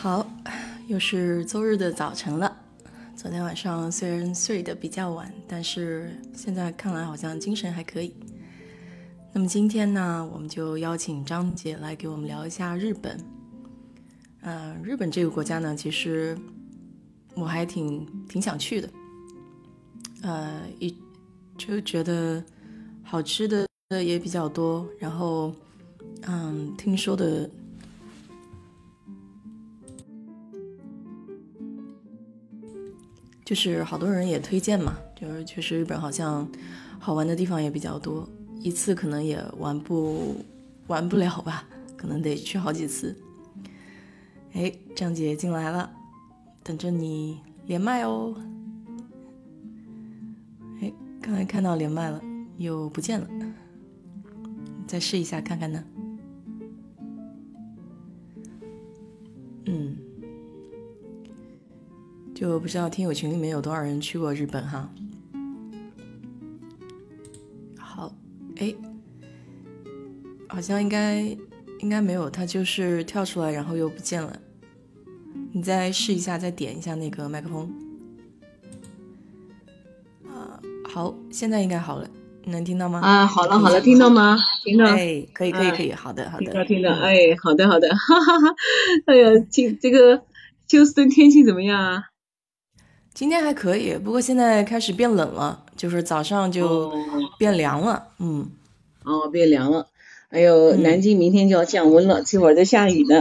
好，又是周日的早晨了。昨天晚上虽然睡得比较晚，但是现在看来好像精神还可以。那么今天呢，我们就邀请张姐来给我们聊一下日本。嗯，日本这个国家呢，其实我还挺挺想去的。呃，一就觉得好吃的也比较多，然后嗯，听说的。就是好多人也推荐嘛，就是确实日本好像好玩的地方也比较多，一次可能也玩不玩不了吧，可能得去好几次。哎，张姐进来了，等着你连麦哦。哎，刚才看到连麦了，又不见了，再试一下看看呢。嗯。就不知道听友群里面有多少人去过日本哈。好，哎，好像应该应该没有，它就是跳出来然后又不见了。你再试一下，再点一下那个麦克风。啊，好，现在应该好了，能听到吗？啊，好了好了，听到吗？听到。哎，可以可以可以，好的好的。听到听到，哎，好的好的，哈哈哈。哎呀，今这个休斯顿天气怎么样啊？今天还可以，不过现在开始变冷了，就是早上就变凉了。嗯，哦，变凉了。哎呦，南京明天就要降温了，这会儿在下雨呢。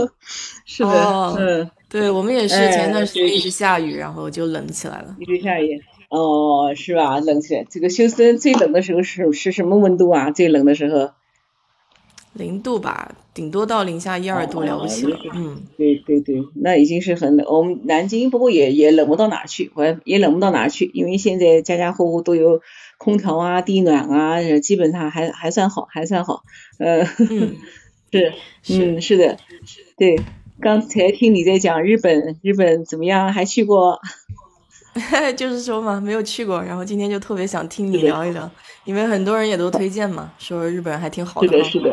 是的，嗯，对我们也是，前段时间一直下雨，然后就冷起来了。一直下雨。哦，是吧？冷起来。这个休斯顿最冷的时候是是什么温度啊？最冷的时候？零度吧，顶多到零下一二度了不起了。嗯，对对对，那已经是很冷。我们南京不过也也冷不到哪去，我也冷不到哪去，因为现在家家户户都有空调啊、地暖啊，基本上还还算好，还算好。呃，是，嗯，是的，对。刚才听你在讲日本，日本怎么样？还去过？就是说嘛，没有去过，然后今天就特别想听你聊一聊，因为很多人也都推荐嘛，说日本还挺好的。是的，是的。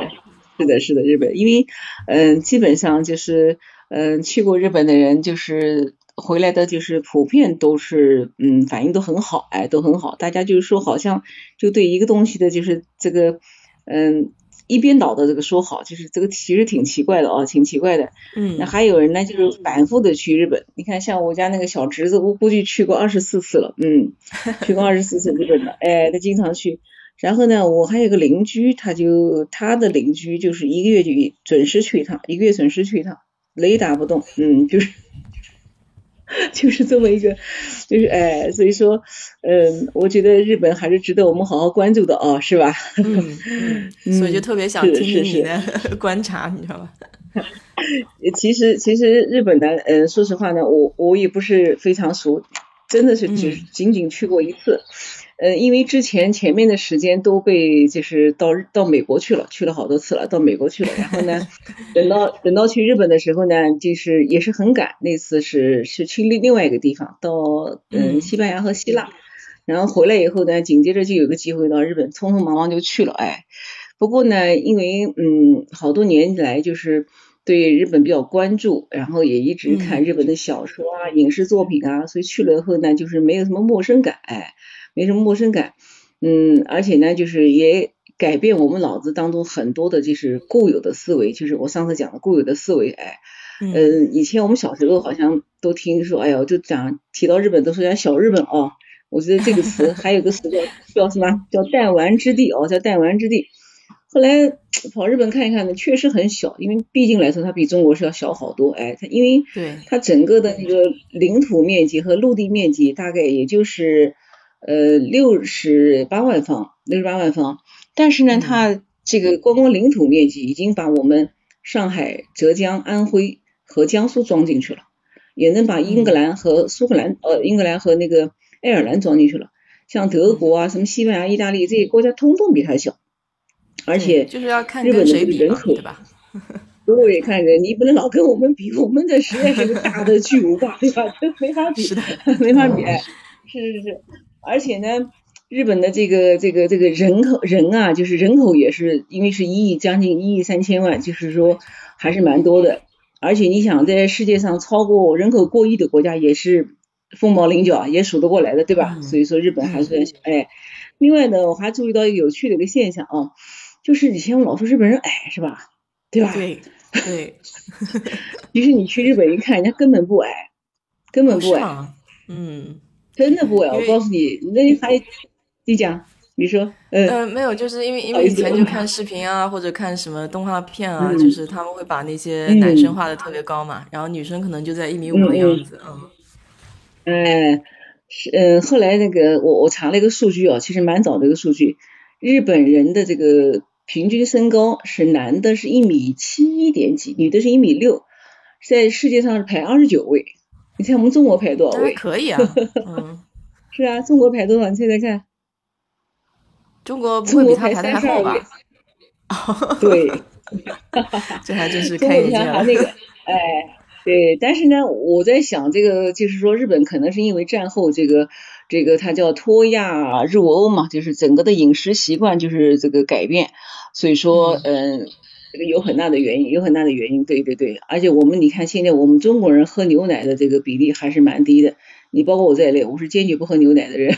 是的，是的，日本，因为嗯，基本上就是嗯，去过日本的人，就是回来的，就是普遍都是嗯，反应都很好，哎，都很好。大家就是说，好像就对一个东西的，就是这个嗯，一边倒的这个说好，就是这个其实挺奇怪的啊，挺奇怪的。嗯。那还有人呢，就是反复的去日本。你看，像我家那个小侄子，我估计去过二十四次了，嗯，去过二十四次日本了，哎，他经常去。然后呢，我还有个邻居，他就他的邻居就是一个月就准时去一趟，一个月准时去一趟，雷打不动，嗯，就是 就是这么一个，就是哎，所以说，嗯，我觉得日本还是值得我们好好关注的哦，是吧？嗯，所以就特别想听你的 观察，你知道吧？其实其实日本的，嗯，说实话呢，我我也不是非常熟，真的是只仅仅去过一次。呃，因为之前前面的时间都被就是到到美国去了，去了好多次了，到美国去了。然后呢，等到等到去日本的时候呢，就是也是很赶。那次是是去另另外一个地方，到嗯西班牙和希腊。然后回来以后呢，紧接着就有个机会到日本，匆匆忙忙就去了。哎，不过呢，因为嗯好多年以来就是对日本比较关注，然后也一直看日本的小说啊、影视作品啊，所以去了以后呢，就是没有什么陌生感。哎。没什么陌生感，嗯，而且呢，就是也改变我们脑子当中很多的，就是固有的思维，就是我上次讲的固有的思维，哎，嗯，以前我们小时候好像都听说，哎呦，就讲提到日本都说讲小日本哦，我觉得这个词还有个词叫 叫什么叫弹丸之地哦，叫弹丸之地。后来跑日本看一看呢，确实很小，因为毕竟来说它比中国是要小好多，哎，它因为它整个的那个领土面积和陆地面积大概也就是。呃，六十八万方，六十八万方，但是呢，它这个光光领土面积已经把我们上海、浙江、安徽和江苏装进去了，也能把英格兰和苏格兰，呃，英格兰和那个爱尔兰装进去了。像德国啊，什么西班牙、意大利这些国家，通通比它小。而且就是要看日本的人口，对吧？对，看人，你不能老跟我们比，我们的实在是大的巨无霸，对吧？这没法比，没法比。是是是。而且呢，日本的这个这个这个人口人啊，就是人口也是因为是一亿将近一亿三千万，就是说还是蛮多的。而且你想，在世界上超过人口过亿的国家也是凤毛麟角，也数得过来的，对吧？所以说日本还是哎。另外呢，我还注意到一个有趣的一个现象啊，就是以前我老说日本人矮，是吧？对吧？对对。其实你去日本一看，人家根本不矮，根本不矮。嗯。真的不会，我告诉你，那还 你讲，你说。嗯，没有，就是因为因为以前就看视频啊，或者看什么动画片啊，就是他们会把那些男生画的特别高嘛，然后女生可能就在一米五的样子，嗯。哎。是嗯，后来那个我我查了一个数据哦，其实蛮早的一个数据，日本人的这个平均身高是男的是一米七一点几，女的是一米六，在世界上是排二十九位。你看我们中国排多少位？可以啊，嗯，是啊，中国排多少？你猜猜看，中国不会比他排的还好吧？对，这还真是开眼界了。那个，哎。对，但是呢，我在想这个，就是说日本可能是因为战后这个这个它叫脱亚入欧嘛，就是整个的饮食习惯就是这个改变，所以说嗯，这个有很大的原因，有很大的原因。对对对，而且我们你看现在我们中国人喝牛奶的这个比例还是蛮低的，你包括我在内，我是坚决不喝牛奶的人，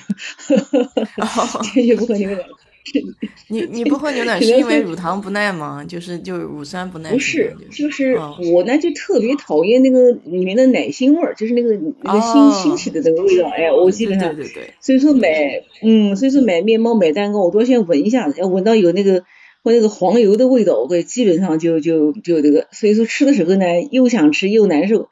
坚决不喝牛奶。你你不喝牛奶是因为乳糖不耐吗？就是就是乳酸不耐？不是，就是我呢就特别讨厌那个里面的奶腥味儿，就是那个那个腥腥气的那个味道。哎，我基本上，对对对。所以说买，嗯，所以说买面包买蛋糕，我都要先闻一下，要闻到有那个或那个黄油的味道，我会基本上就就就这个。所以说吃的时候呢，又想吃又难受，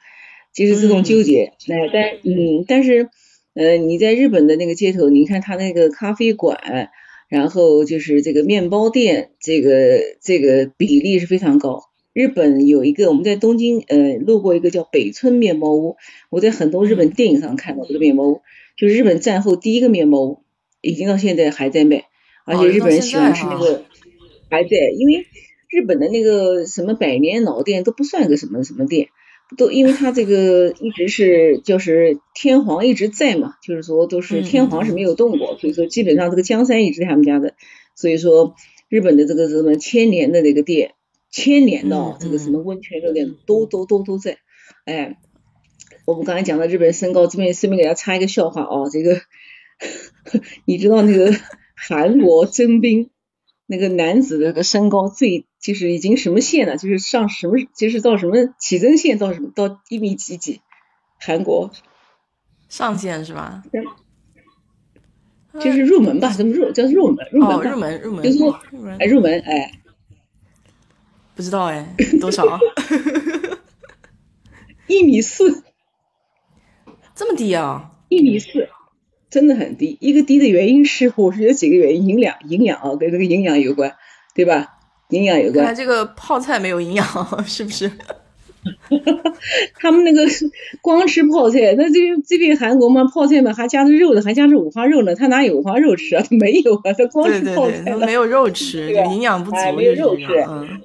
就是这种纠结。那，但嗯，但是呃，你在日本的那个街头，你看他那个咖啡馆。然后就是这个面包店，这个这个比例是非常高。日本有一个，我们在东京呃路过一个叫北村面包屋，我在很多日本电影上看到这个面包屋，就是日本战后第一个面包屋，已经到现在还在卖，而且日本人喜欢吃那个还在，因为日本的那个什么百年老店都不算个什么什么店。都因为他这个一直是就是天皇一直在嘛，就是说都是天皇是没有动过，所以说基本上这个江山一直他们家的，所以说日本的这个什么千年的那个店，千年的这个什么温泉热店都都都都在。哎，我们刚才讲到日本身高，这边顺便给大家插一个笑话哦，这个 你知道那个韩国征兵？那个男子的那个身高最就是已经什么线了？就是上什么就是到什么起征线到什么到一米几几？韩国上限是吧？就是入门吧？怎么入叫入门？入门入门入门就是哎入门哎，不知道哎 多少？一米四，这么低啊？一米四。真的很低，一个低的原因是，我是有几个原因，营养，营养啊，跟这个营养有关，对吧？营养有关。看这个泡菜没有营养，是不是？他们那个光吃泡菜，那这这边韩国嘛，泡菜嘛还加着肉的，还加着五花肉呢，他哪有五花肉吃啊？他 没有啊，他光吃泡菜没有肉吃，营养不足，没有肉吃。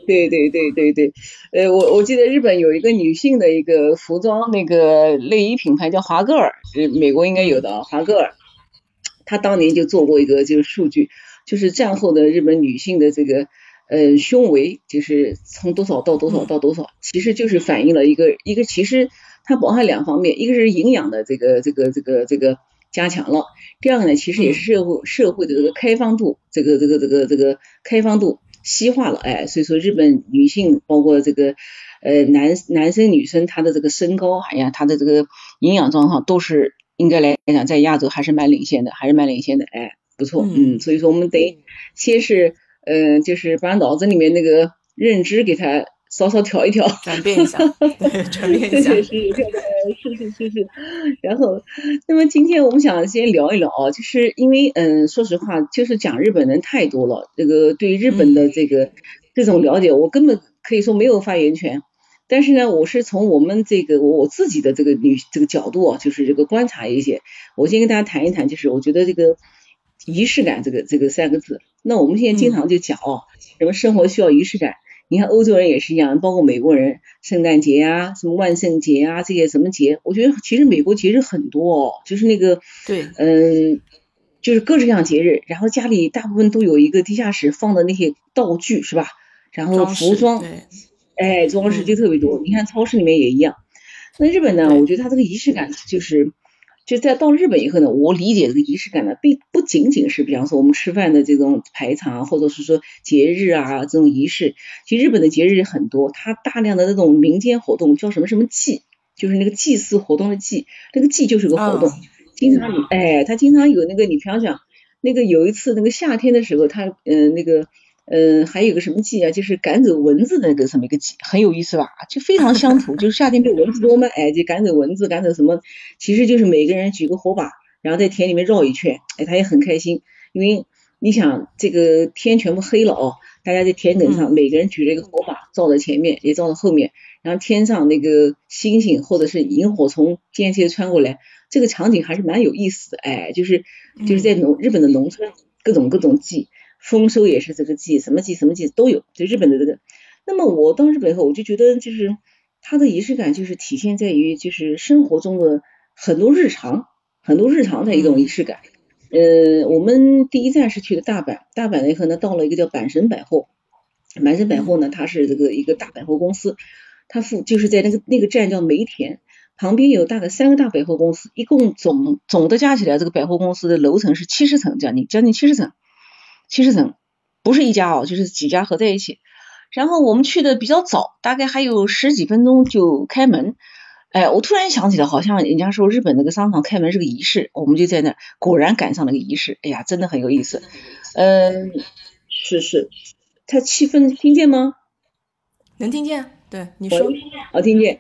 对对对对对，呃，我我记得日本有一个女性的一个服装那个内衣品牌叫华歌尔，美国应该有的啊，华歌尔，他当年就做过一个就是数据，就是战后的日本女性的这个。呃，胸围就是从多少到多少到多少，其实就是反映了一个一个，其实它包含两方面，一个是营养的这个这个这个这个加强了，第二个呢，其实也是社会社会的这个开放度，这个这个这个这个开放度西化了，哎，所以说日本女性包括这个呃男男生女生他的这个身高，哎呀，他的这个营养状况都是应该来讲在亚洲还是蛮领先的，还是蛮领先的，哎，不错，嗯，所以说我们得先是。嗯，就是把脑子里面那个认知给它稍稍调一调，转变一下，对，转变一下，是是是是是是。然后，那么今天我们想先聊一聊啊，就是因为嗯，说实话，就是讲日本人太多了，这个对日本的这个这种了解，我根本可以说没有发言权。但是呢，我是从我们这个我自己的这个女这个角度啊，就是这个观察一些，我先跟大家谈一谈，就是我觉得这个。仪式感，这个这个三个字，那我们现在经常就讲哦，什么生活需要仪式感。你看欧洲人也是一样，包括美国人，圣诞节啊，什么万圣节啊，这些什么节，我觉得其实美国节日很多哦，就是那个对，嗯，就是各式各样节日，然后家里大部分都有一个地下室放的那些道具是吧？然后服装，哎，装饰就特别多。你看超市里面也一样。那日本呢？我觉得它这个仪式感就是，就在到日本以后呢，我理解这个仪式感呢，并不仅仅是比方说我们吃饭的这种排场，或者是说节日啊这种仪式。其实日本的节日很多，它大量的那种民间活动叫什么什么祭，就是那个祭祀活动的祭，那个祭就是个活动。经常哎，他经常有那个，你比方讲，那个有一次那个夏天的时候，他嗯那个。嗯，还有个什么祭啊？就是赶走蚊子的那个什么一个祭，很有意思吧？就非常乡土，就是夏天被蚊子多嘛，哎，就赶走蚊子，赶走什么？其实就是每个人举个火把，然后在田里面绕一圈，哎，他也很开心，因为你想这个天全部黑了哦，大家在田埂上，每个人举着一个火把，照在前面，也照在后面，然后天上那个星星或者是萤火虫间接穿过来，这个场景还是蛮有意思的，哎，就是就是在农日本的农村，各种各种祭。丰收也是这个季，什么季什么季都有。就日本的这个，那么我到日本以后，我就觉得就是它的仪式感就是体现在于就是生活中的很多日常，很多日常的一种仪式感。呃，我们第一站是去的大阪，大阪那以后呢，到了一个叫阪神百货，阪神百货呢，它是这个一个大百货公司，它附就是在那个那个站叫梅田旁边有大概三个大百货公司，一共总总的加起来，这个百货公司的楼层是七十层，将近将近七十层。七十层，不是一家哦，就是几家合在一起。然后我们去的比较早，大概还有十几分钟就开门。哎，我突然想起来，好像人家说日本那个商场开门是个仪式，我们就在那，果然赶上了个仪式。哎呀，真的很有意思。嗯，是是，他气氛听见吗？能听见，对，你说。好，听见。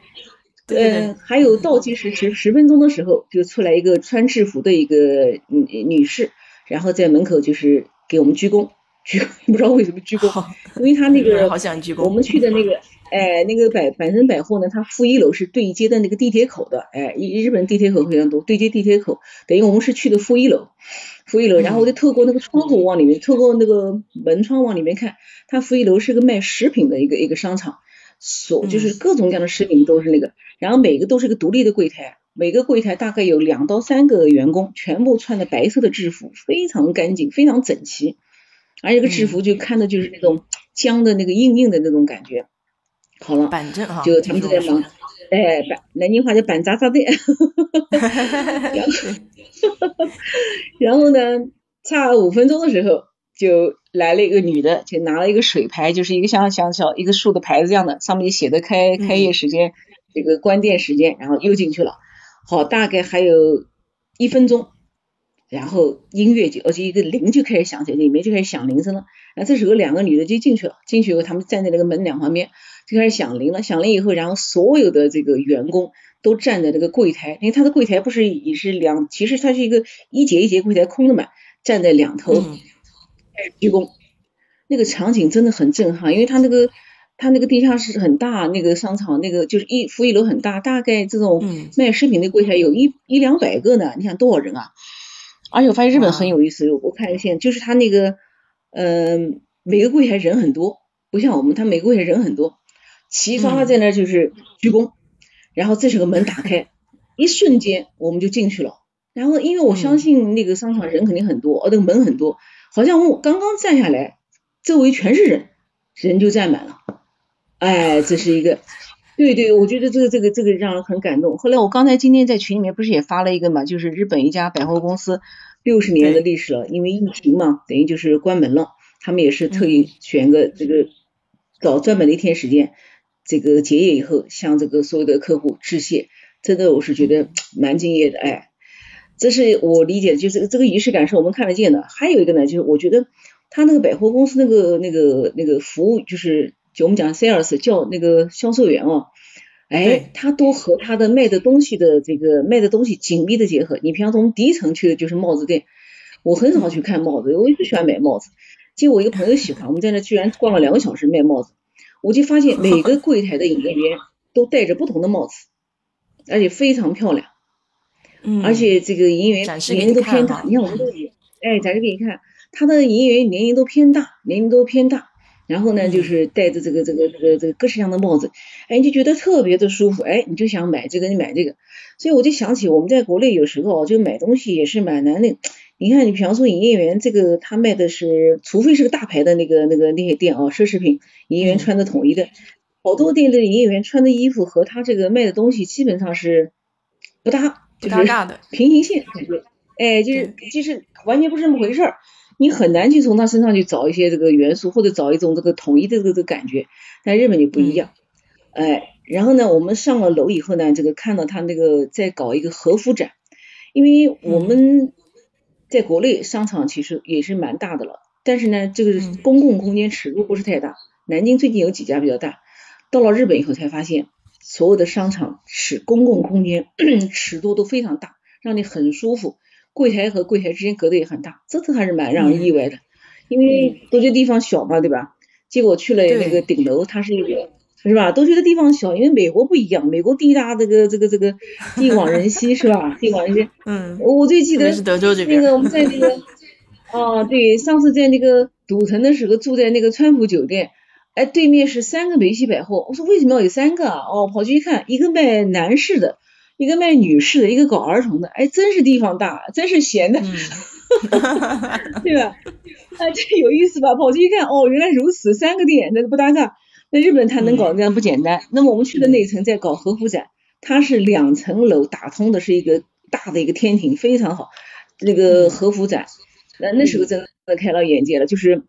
嗯，还有倒计时十十分钟的时候，就出来一个穿制服的一个女女士，然后在门口就是。给我们鞠躬，鞠不知道为什么鞠躬，因为他那个好想鞠躬。我们去的那个，哎，那个百百盛百货呢，它负一楼是对接的那个地铁口的，哎，日日本地铁口非常多，对接地铁口，等于我们是去的负一楼，负一楼，然后我就透过那个窗户往里面，透过那个门窗往里面看，它负一楼是个卖食品的一个一个商场，所就是各种各样的食品都是那个，然后每个都是个独立的柜台。每个柜台大概有两到三个员工，全部穿的白色的制服，非常干净，非常整齐，而这个制服就看的就是那种僵的那个硬硬的那种感觉。好了，板正啊，就他们都在忙，哎，板南京话叫板扎扎的。然后，然后呢，差五分钟的时候，就来了一个女的，就拿了一个水牌，就是一个像像小一个竖的牌子一样的，上面写的开开业时间，这个关店时间，然后又进去了。好，大概还有一分钟，然后音乐就而且一个铃就开始响起来，里面就开始响铃声了。然后这时候两个女的就进去了，进去以后他们站在那个门两旁边，就开始响铃了。响铃以后，然后所有的这个员工都站在那个柜台，因为他的柜台不是也是两，其实它是一个一节一节柜台空的嘛，站在两头开始鞠躬。那个场景真的很震撼，因为他那个。他那个地下室很大，那个商场那个就是一负一楼很大，大概这种卖饰品的柜台有一一两百个呢。你想多少人啊？而且我发现日本很有意思，我看一下，就是他那个，嗯，每个柜台人很多，不像我们，他每个柜台人很多，齐刷刷在那就是鞠躬，然后这时候门打开，一瞬间我们就进去了。然后因为我相信那个商场人肯定很多，哦，那个门很多，好像我刚刚站下来，周围全是人，人就站满了。哎，这是一个，对对，我觉得这个这个这个让人很感动。后来我刚才今天在群里面不是也发了一个嘛，就是日本一家百货公司六十年的历史了，因为疫情嘛，等于就是关门了。他们也是特意选个这个找专门的一天时间，这个结业以后向这个所有的客户致谢。真的，我是觉得蛮敬业的。哎，这是我理解，就是这个仪式感是我们看得见的。还有一个呢，就是我觉得他那个百货公司那个那个那个服务就是。就我们讲 sales 叫那个销售员哦，哎，他都和他的卖的东西的这个卖的东西紧密的结合。你平常从第一层去的就是帽子店，我很少去看帽子，我一直喜欢买帽子。结果我一个朋友喜欢，我们在那居然逛了两个小时卖帽子，我就发现每个 柜台的营业员都戴着不同的帽子，而且非常漂亮。嗯，而且这个营业员年龄都偏大，你看我们这里，哎，展示给你看，他的营业员年龄都偏大，年龄都偏大。然后呢，就是戴着这个这个这个这个各式各样的帽子，哎，你就觉得特别的舒服，哎，你就想买这个，你买这个。所以我就想起我们在国内有时候就买东西也是蛮难的。你看，你比方说营业员这个他卖的是，除非是个大牌的那个那个那些店啊，奢侈品，营业员穿的统一的，好多店的营业员穿的衣服和他这个卖的东西基本上是不搭，就是平行线感觉，哎，就是就是完全不是那么回事儿，你很难去从他身上去找一些这个元素，或者找一种这个统一的这个感觉。但日本就不一样，哎，然后呢，我们上了楼以后呢，这个看到他那个在搞一个和服展，因为我们在国内商场其实也是蛮大的了，但是呢，这个公共空间尺度不是太大。南京最近有几家比较大。到了日本以后才发现，所有的商场尺公共空间 尺度都非常大，让你很舒服。柜台和柜台之间隔得也很大，这次还是蛮让人意外的。因为都觉得地方小嘛，对吧？结果去了那个顶楼，它是一个是吧？都觉得地方小，因为美国不一样，美国地大，这个这个这个地广人稀是吧？地广人稀。嗯。我最记得是德州这边。那个我们在那个哦，对，上次在那个赌城的时候住在那个川普酒店。哎，对面是三个梅西百货。我说为什么要有三个啊？哦，跑去一看，一个卖男士的，一个卖女士的，一个搞儿童的。哎，真是地方大，真是闲的，对吧？哎，这有意思吧？跑去一看，哦，原来如此，三个店，那不搭嘎。那日本他能搞这样不简单。那么我们去的那层在搞和服展，它是两层楼打通的，是一个大的一个天庭，非常好。那个和服展，那那时候真的开了眼界了，就是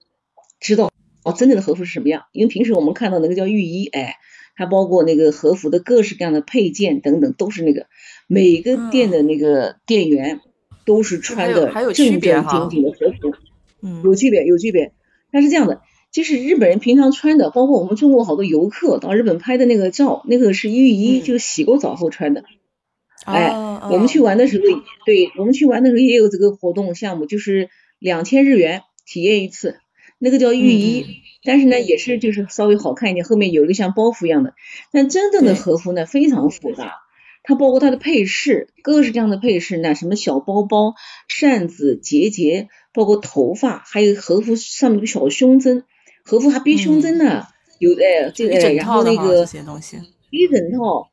知道。哦，真正的和服是什么样？因为平时我们看到那个叫浴衣，哎，它包括那个和服的各式各样的配件等等，都是那个每个店的那个店员都是穿的正正经经的和服，嗯，有区别，有区别。它是这样的，就是日本人平常穿的，包括我们中国好多游客到日本拍的那个照，那个是浴衣，就是洗过澡后穿的。哎，我们去玩的时候，对我们去玩的时候也有这个活动项目，就是两千日元体验一次。那个叫浴衣，但是呢，也是就是稍微好看一点，后面有一个像包袱一样的。但真正的和服呢，非常复杂，它包括它的配饰，各式各样的配饰呢，什么小包包、扇子、结节，包括头发，还有和服上面有个小胸针，和服还别胸针呢，有的这个，然后那个一整套，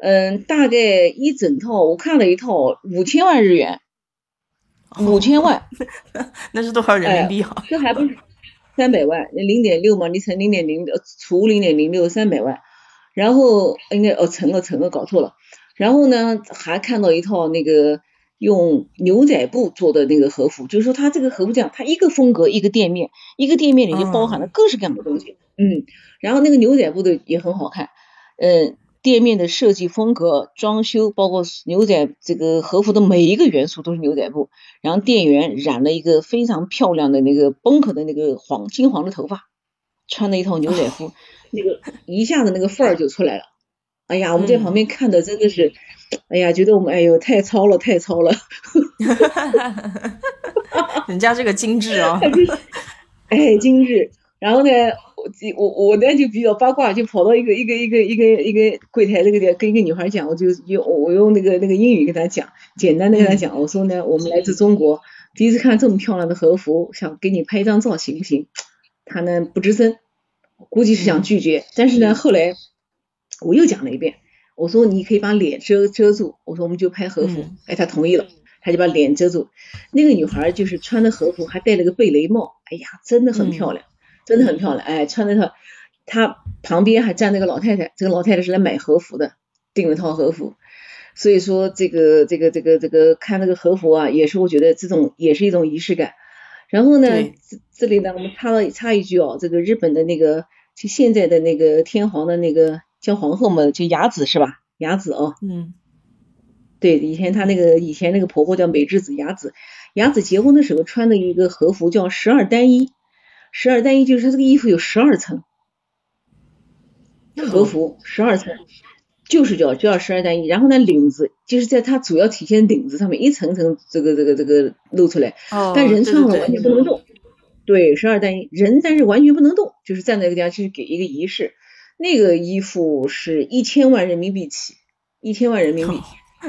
嗯，大概一整套，我看了一套五千万日元，五千万，那是多少人民币啊？这还不是。三百万，零点六嘛，你乘零点零，除零点零六，三百万。然后应该哦，乘了乘了，搞错了。然后呢，还看到一套那个用牛仔布做的那个和服，就是说它这个和服这样，它一个风格一个店面，一个店面里就包含了各式各样的东西。嗯，然后那个牛仔布的也很好看，嗯。店面的设计风格、装修，包括牛仔这个和服的每一个元素都是牛仔布。然后店员染了一个非常漂亮的那个崩口的那个黄金黄的头发，穿了一套牛仔服，那个一下子那个范儿就出来了。哎呀，我们在旁边看的真的是，哎呀，觉得我们哎呦太糙了，太糙了。人家这个精致哦，哎，精致。然后呢？我我我呢就比较八卦，就跑到一个一个一个一个一个柜台那个点，跟一个女孩讲，我就用我用那个那个英语跟她讲，简单的跟她讲，我说呢，我们来自中国，第一次看这么漂亮的和服，想给你拍一张照，行不行？她呢不吱声，估计是想拒绝，但是呢后来我又讲了一遍，我说你可以把脸遮遮住，我说我们就拍和服，哎，她同意了，她就把脸遮住，那个女孩就是穿的和服，还戴了个贝雷帽，哎呀，真的很漂亮。真的很漂亮，哎，穿那套，他旁边还站那个老太太，这个老太太是来买和服的，订了套和服，所以说这个这个这个这个看那个和服啊，也是我觉得这种也是一种仪式感。然后呢，这这里呢，我们插了插一句哦，这个日本的那个就现在的那个天皇的那个叫皇后嘛，就雅子是吧？雅子哦，嗯，对，以前她那个以前那个婆婆叫美智子，雅子，雅子结婚的时候穿的一个和服叫十二单衣。十二单衣就是它这个衣服有十二层，和服十二层，就是叫就叫十二单衣。然后呢，领子就是在它主要体现领子上面一层层这个这个这个露出来，但人穿了完全不能动。对，十二单衣人但是完全不能动，就是站在那个地方去给一个仪式。那个衣服是一千万人民币起，一千万人民币。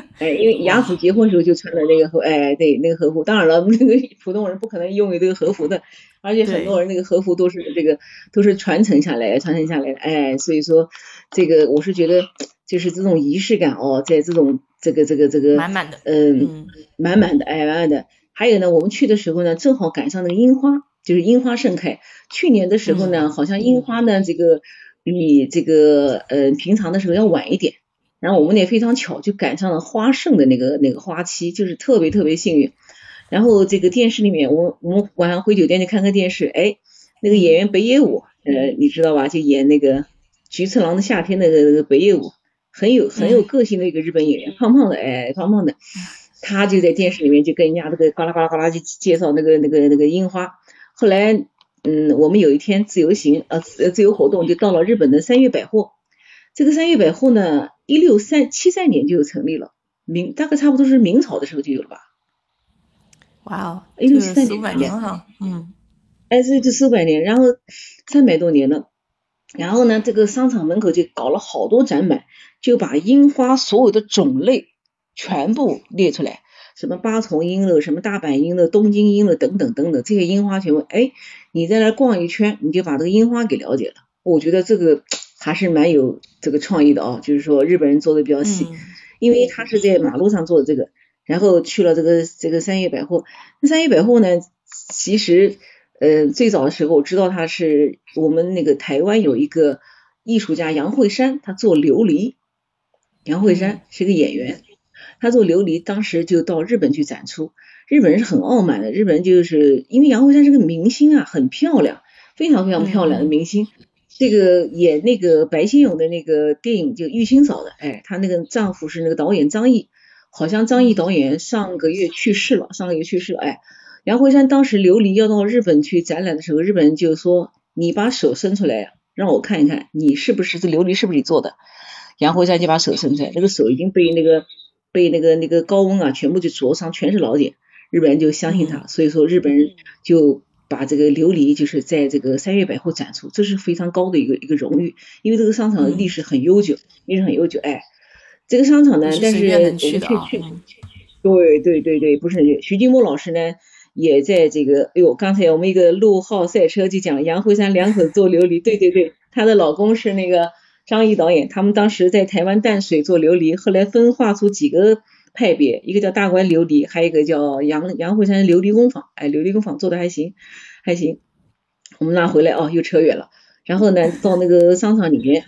哎，因为雅子结婚时候就穿的那个和，哎，对，那个和服。当然了，那个普通人不可能拥有这个和服的，而且很多人那个和服都是这个都是传承下来，传承下来的。哎，所以说这个我是觉得就是这种仪式感哦，在这种这个这个这个满满的，嗯，满满的，哎，满满的。还有呢，我们去的时候呢，正好赶上那个樱花，就是樱花盛开。去年的时候呢，好像樱花呢这个比这个呃平常的时候要晚一点。然后我们也非常巧，就赶上了花盛的那个那个花期，就是特别特别幸运。然后这个电视里面，我我们晚上回酒店去看看电视，哎，那个演员北野武，呃，你知道吧？就演那个菊次郎的夏天那个那个北野武，很有很有个性的一个日本演员，胖胖的，哎，胖胖的，他就在电视里面就跟人家那个呱啦呱啦呱啦就介绍那个那个那个樱花。后来，嗯，我们有一天自由行，呃，自由活动就到了日本的三月百货。这个三月百货呢，一六三七三年就成立了，明大概差不多是明朝的时候就有了吧。哇哦，一六七三年哈，嗯，哎，这就四百年，然后三百多年了，然后呢，这个商场门口就搞了好多展板，就把樱花所有的种类全部列出来，什么八重樱了，什么大阪樱了，东京樱了，等等等等，这些樱花全部，哎，你在那逛一圈，你就把这个樱花给了解了。我觉得这个。还是蛮有这个创意的哦，就是说日本人做的比较细，因为他是在马路上做的这个，然后去了这个这个三叶百货。那三叶百货呢，其实呃最早的时候我知道他是我们那个台湾有一个艺术家杨惠山，他做琉璃。杨惠山是个演员，他做琉璃，当时就到日本去展出。日本人是很傲慢的，日本人就是因为杨惠山是个明星啊，很漂亮，非常非常漂亮的明星。这个演那个白先勇的那个电影就《玉清嫂》的，哎，她那个丈夫是那个导演张译，好像张译导演上个月去世了，上个月去世了，哎，杨惠山当时琉璃要到日本去展览的时候，日本人就说你把手伸出来，让我看一看你是不是这琉璃是不是你做的，杨惠山就把手伸出来，那个手已经被那个被那个那个高温啊全部就灼伤，全是老茧，日本人就相信他，所以说日本人就。把这个琉璃就是在这个三月百货展出，这是非常高的一个一个荣誉，因为这个商场的历史很悠久，历史很悠久。哎，这个商场呢，但是我们去去，对对对对，不是徐静波老师呢，也在这个，哎呦，刚才我们一个陆浩赛车就讲杨辉山两口子做琉璃，对对对，她的老公是那个张译导演，他们当时在台湾淡水做琉璃，后来分化出几个。派别一个叫大观琉璃，还有一个叫杨杨惠山琉璃工坊，哎，琉璃工坊做的还行，还行。我们拿回来哦，又扯远了。然后呢，到那个商场里面，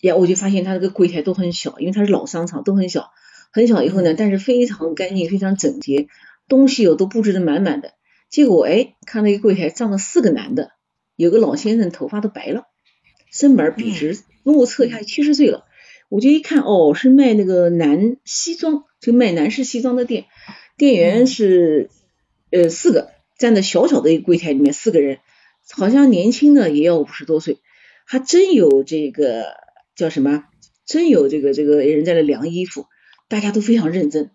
呀，我就发现他那个柜台都很小，因为它是老商场，都很小，很小。以后呢，但是非常干净，非常整洁，东西哦都布置的满满的。结果哎，看那个柜台站了四个男的，有个老先生头发都白了，身板笔直，目测一下七十岁了。我就一看，哦，是卖那个男西装，就卖男士西装的店，店员是呃四个，站在小小的一个柜台里面，四个人，好像年轻的也要五十多岁，还真有这个叫什么，真有这个这个人在那量衣服，大家都非常认真，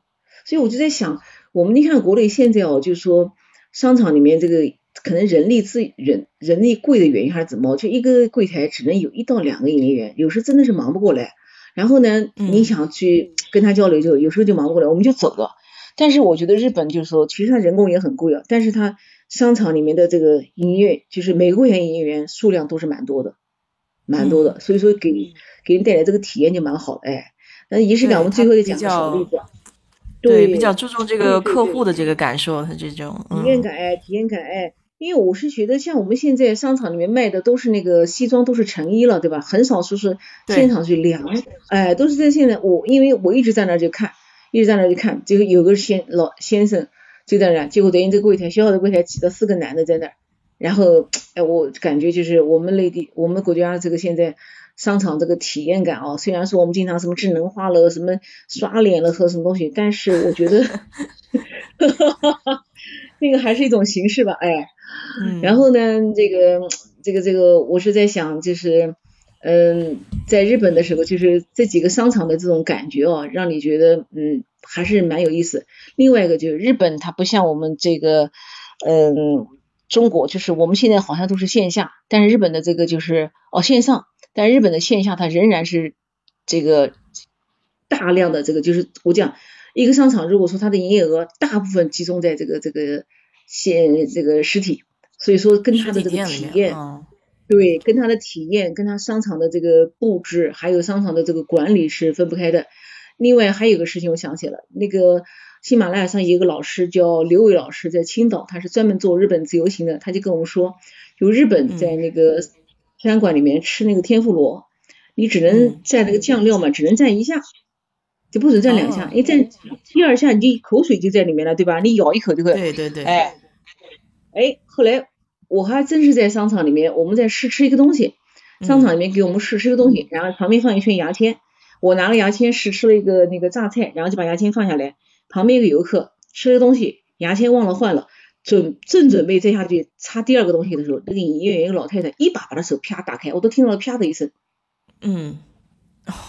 所以我就在想，我们你看国内现在哦，就是说商场里面这个可能人力资人人力贵的原因还是怎么，就一个柜台只能有一到两个营业员，有时真的是忙不过来。然后呢，你想去跟他交流，就有时候就忙不过来，我们就走了。但是我觉得日本就是说，其实它人工也很贵啊，但是它商场里面的这个营业，就是每个会员营业员数量都是蛮多的，蛮多的，所以说给给人带来这个体验就蛮好的。哎，那仪式感，我们最后再讲个小例子。对，比较注重这个客户的这个感受，他这种体验感，哎，体验感，哎。因为我是觉得，像我们现在商场里面卖的都是那个西装，都是成衣了，对吧？很少说是现场去量，哎，都是在现在。我因为我一直在那儿就看，一直在那儿就看，就有个先老先生就在那儿，结果等于这个柜台小小的柜台挤了四个男的在那儿，然后哎，我感觉就是我们内地我们国家这个现在商场这个体验感啊，虽然说我们经常什么智能化了，什么刷脸了和什么东西，但是我觉得 那个还是一种形式吧，哎。然后呢，这个这个这个，我是在想，就是嗯，在日本的时候，就是这几个商场的这种感觉哦，让你觉得嗯还是蛮有意思。另外一个就是日本，它不像我们这个嗯中国，就是我们现在好像都是线下，但是日本的这个就是哦线上，但日本的线下它仍然是这个大量的这个，就是我讲一个商场，如果说它的营业额大部分集中在这个这个。现这个实体，所以说跟它的这个体验，对，跟它的体验，跟它商场的这个布置，还有商场的这个管理是分不开的。另外还有个事情，我想起了，那个喜马拉雅上有一个老师叫刘伟老师，在青岛，他是专门做日本自由行的，他就跟我们说，就日本在那个餐馆里面吃那个天妇罗，你只能蘸那个酱料嘛，只能蘸一下，就不止蘸两下，一蘸第二下你口水就在里面了，对吧？你咬一口就会。对对对。哎，哎，后来我还真是在商场里面，我们在试吃一个东西，商场里面给我们试吃一个东西，然后旁边放一圈牙签，我拿了牙签试吃了一个那个榨菜，然后就把牙签放下来，旁边一个游客吃了东西，牙签忘了换了。准正准备再下去插第二个东西的时候，那个营业员一个老太太一把把他手啪打开，我都听到了啪的一声。嗯，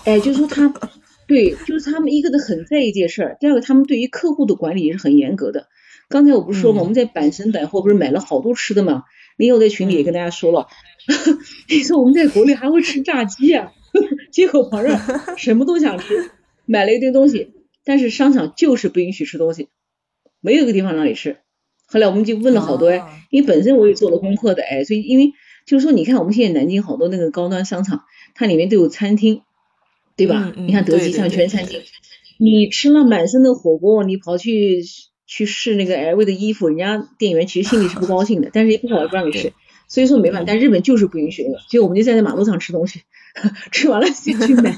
哎，就是说他，对，就是他们一个的很在意这件事儿，第二个他们对于客户的管理也是很严格的。刚才我不是说吗？我们在百城百货不是买了好多吃的吗？林友在群里也跟大家说了，你说我们在国内还会吃炸鸡啊，街口旁边什么都想吃，买了一堆东西，但是商场就是不允许吃东西，没有个地方让你吃。后来我们就问了好多哎，因为本身我也做了功课的哎，所以因为就是说，你看我们现在南京好多那个高端商场，它里面都有餐厅，对吧？你看德基像全餐厅，你吃了满身的火锅，你跑去去试那个 LV 的衣服，人家店员其实心里是不高兴的，但是也不好不让你试，所以说没办法。但日本就是不允许那个，所以我们就站在马路上吃东西，吃完了先去买。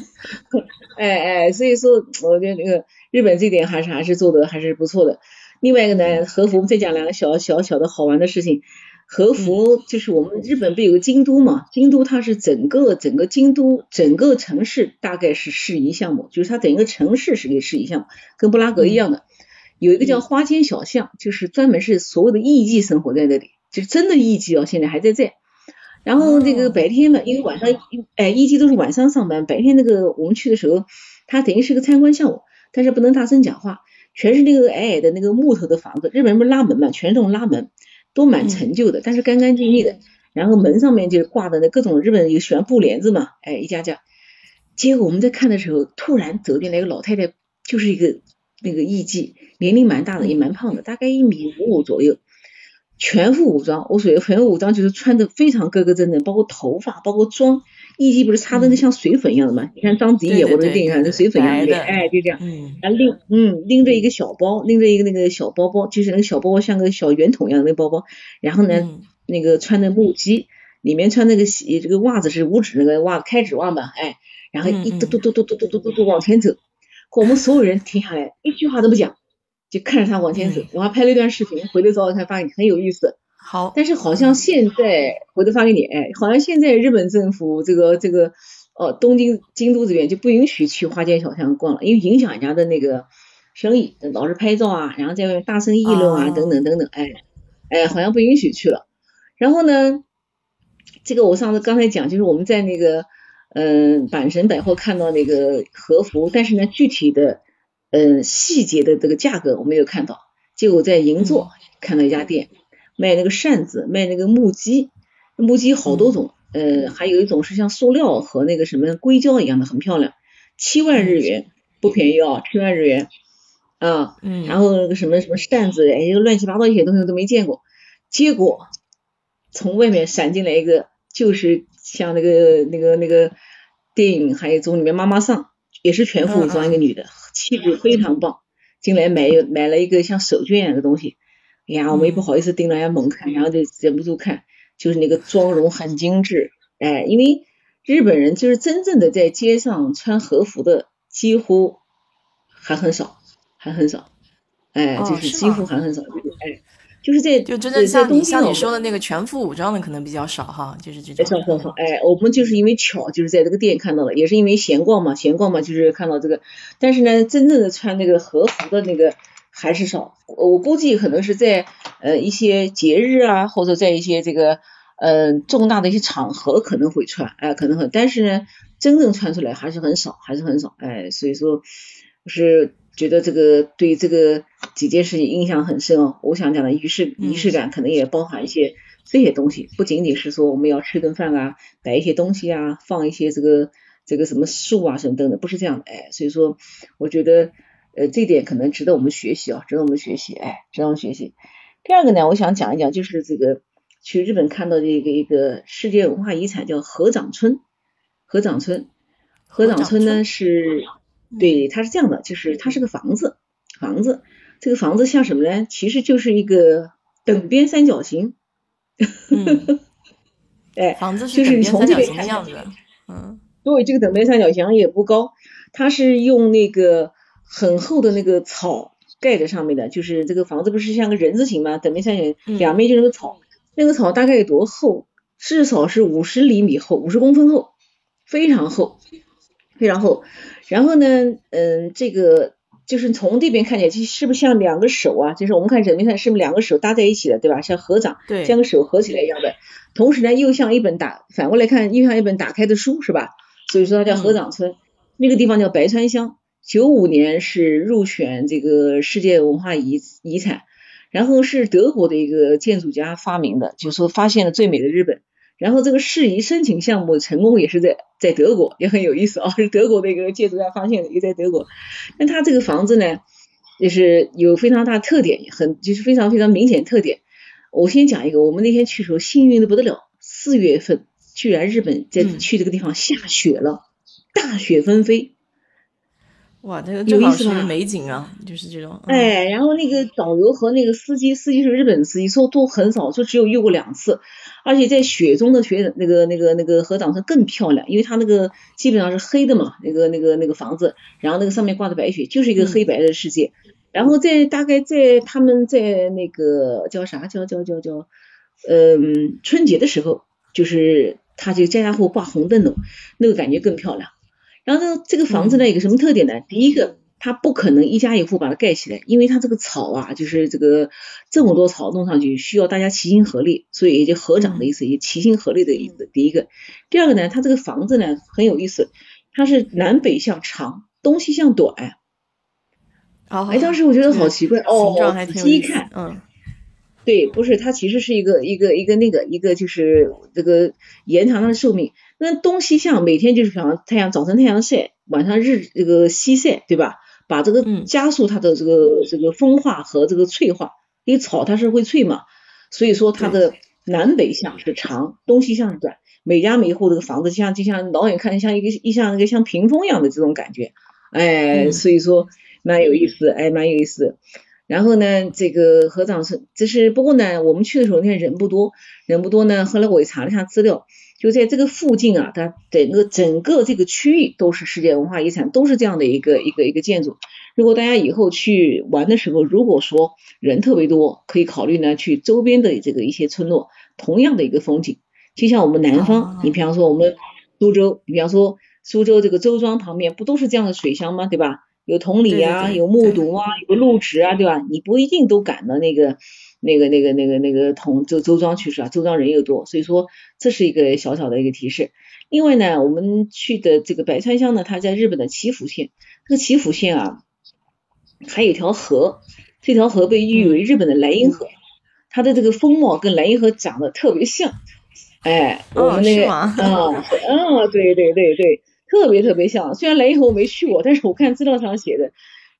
哎哎，所以说我觉得那个日本这点还是还是做的还是不错的。另外一个呢，和服，我们再讲两个小小小的好玩的事情。和服就是我们日本不有个京都嘛？京都它是整个整个京都整个城市大概是适宜项目，就是它整个城市是个适宜项目，跟布拉格一样的。有一个叫花间小巷，就是专门是所有的艺妓生活在那里，就是真的艺妓哦，现在还在在。然后这个白天嘛，因为晚上哎艺妓都是晚上上班，白天那个我们去的时候，它等于是个参观项目，但是不能大声讲话。全是那个矮矮的那个木头的房子，日本人不是拉门嘛，全是那种拉门，都蛮陈旧的，但是干干净净的。然后门上面就挂的那各种日本有喜欢布帘子嘛，哎一家家。结果我们在看的时候，突然走进来一个老太太，就是一个那个艺妓，年龄蛮大的，也蛮胖的，大概一米五五左右，全副武装。我所谓全副武装就是穿的非常格格正正，包括头发，包括妆。艺妓不是擦的那像水粉一样的吗？你看章子怡演过那个电影上，那水粉一样的脸，哎，就这样。嗯。然后拎，嗯，拎着一个小包，拎着一个那个小包包，就是那个小包包像个小圆筒一样的那包包。然后呢，那个穿的木屐，里面穿那个鞋，这个袜子是五指那个袜子，开指袜嘛，哎。然后一嘟嘟嘟嘟嘟嘟嘟嘟嘟往前走，我们所有人停下来，一句话都不讲，就看着他往前走。我还拍了一段视频，回头找找看，发现很有意思。好，但是好像现在回头发给你，哎，好像现在日本政府这个这个，哦，东京京都这边就不允许去花街小巷逛了，因为影响人家的那个生意，老是拍照啊，然后在外面大声议论啊，等等等等，哎，哎，好像不允许去了。然后呢，这个我上次刚才讲，就是我们在那个嗯阪神百货看到那个和服，但是呢，具体的嗯细节的这个价格我没有看到，结果在银座看到一家店。卖那个扇子，卖那个木屐，木屐好多种，呃，还有一种是像塑料和那个什么硅胶一样的，很漂亮，七万日元，不便宜啊，七万日元，啊，嗯，然后那个什么什么扇子，哎，乱七八糟一些东西都没见过，结果从外面闪进来一个，就是像那个那个那个电影还有中里面妈妈桑，也是全副武装一个女的，气质非常棒，进来买买了一个像手绢一样的东西。哎呀，我们也不好意思盯着人家猛看，然后就忍不住看，就是那个妆容很精致，哎，因为日本人就是真正的在街上穿和服的几乎还很少，还很少，哎，就是几乎还很少，哎，就是在就真的像你像你说的那个全副武装的可能比较少哈，就是这种。少少少，哎，我们就是因为巧，就是在这个店看到了，也是因为闲逛嘛，闲逛嘛，就是看到这个，但是呢，真正的穿那个和服的那个。还是少，我估计可能是在呃一些节日啊，或者在一些这个呃重大的一些场合可能会穿，哎，可能很，但是呢，真正穿出来还是很少，还是很少，哎，所以说我是觉得这个对这个几件事情印象很深哦。我想讲的仪式仪式感可能也包含一些这些东西，不仅仅是说我们要吃顿饭啊，摆一些东西啊，放一些这个这个什么树啊什么等等，不是这样的，哎，所以说我觉得。呃，这点可能值得我们学习啊，值得我们学习，哎，值得我们学习。第二个呢，我想讲一讲，就是这个去日本看到的一个一个世界文化遗产叫河长村。河长村，河长村呢是，对，它是这样的，就是它是个房子，房子，这个房子像什么呢？其实就是一个等边三角形。哎，房子就是你从这边看样子，嗯，对，这个等边三角形也不高，它是用那个很厚的那个草盖在上面的，就是这个房子不是像个人字形吗？等边三角形两面就是个草，那个草大概有多厚？至少是五十厘米厚，五十公分厚，非常厚，非常厚。然后呢，嗯，这个。就是从这边看起来，其实是不是像两个手啊？就是我们看人面上是不是两个手搭在一起的，对吧？像合掌，像个手合起来一样的。同时呢，又像一本打反过来看，又像一本打开的书，是吧？所以说它叫合掌村。那个地方叫白川乡，九五年是入选这个世界文化遗遗产，然后是德国的一个建筑家发明的，就说发现了最美的日本。然后这个适宜申请项目成功也是在在德国，也很有意思啊，是德国的一个建筑家发现的，也在德国。那他这个房子呢，就是有非常大特点，很就是非常非常明显特点。我先讲一个，我们那天去的时候幸运的不得了，四月份居然日本在去这个地方下雪了，大雪纷飞。哇，这个正好是美景啊，就是这种。哎，然后那个导游和那个司机，司机是日本司机，说都很少，说只有遇过两次。而且在雪中的雪，那个那个那个河挡村更漂亮，因为它那个基本上是黑的嘛，那个那个那个房子，然后那个上面挂的白雪，就是一个黑白的世界。然后在大概在他们在那个叫啥叫叫叫叫，嗯，春节的时候，就是他就家家户户挂红灯笼，那个感觉更漂亮。然后呢，这个房子呢有个什么特点呢？第一个，它不可能一家一户把它盖起来，因为它这个草啊，就是这个这么多草弄上去，需要大家齐心合力，所以也就合掌的意思，也齐心合力的意思。第一个，第二个呢，它这个房子呢很有意思，它是南北向长，东西向短。哦，哎，当时我觉得好奇怪哦，仔细一看，嗯。对，不是，它其实是一个一个一个那个一个就是这个延长它的寿命。那东西向每天就是比方太阳早晨太阳晒，晚上日这个西晒，对吧？把这个加速它的这个这个风化和这个脆化，因为草它是会脆嘛，所以说它的南北向是长，东西向是短。每家每户这个房子像就像老远看像一个一像那个像屏风一样的这种感觉，哎，所以说蛮有意思，哎，蛮有意思。然后呢，这个合掌村，就是不过呢，我们去的时候那天人不多，人不多呢。后来我也查了一下资料，就在这个附近啊，它整个整个这个区域都是世界文化遗产，都是这样的一个一个一个建筑。如果大家以后去玩的时候，如果说人特别多，可以考虑呢去周边的这个一些村落，同样的一个风景。就像我们南方，你比方说我们苏州，你比方说苏州这个周庄旁边，不都是这样的水乡吗？对吧？有同里啊，有木渎啊，有个路直啊，对吧？你不一定都赶到那个、那个、那个、那个、那个同周周庄去是吧？周庄人又多，所以说这是一个小小的一个提示。另外呢，我们去的这个白川乡呢，它在日本的岐阜县。这个岐阜县啊，还有一条河，这条河被誉为日本的莱茵河，它的这个风貌跟莱茵河长得特别像。哎，我们那个啊，嗯，对对对对。特别特别像，虽然莱茵河我没去过，但是我看资料上写的。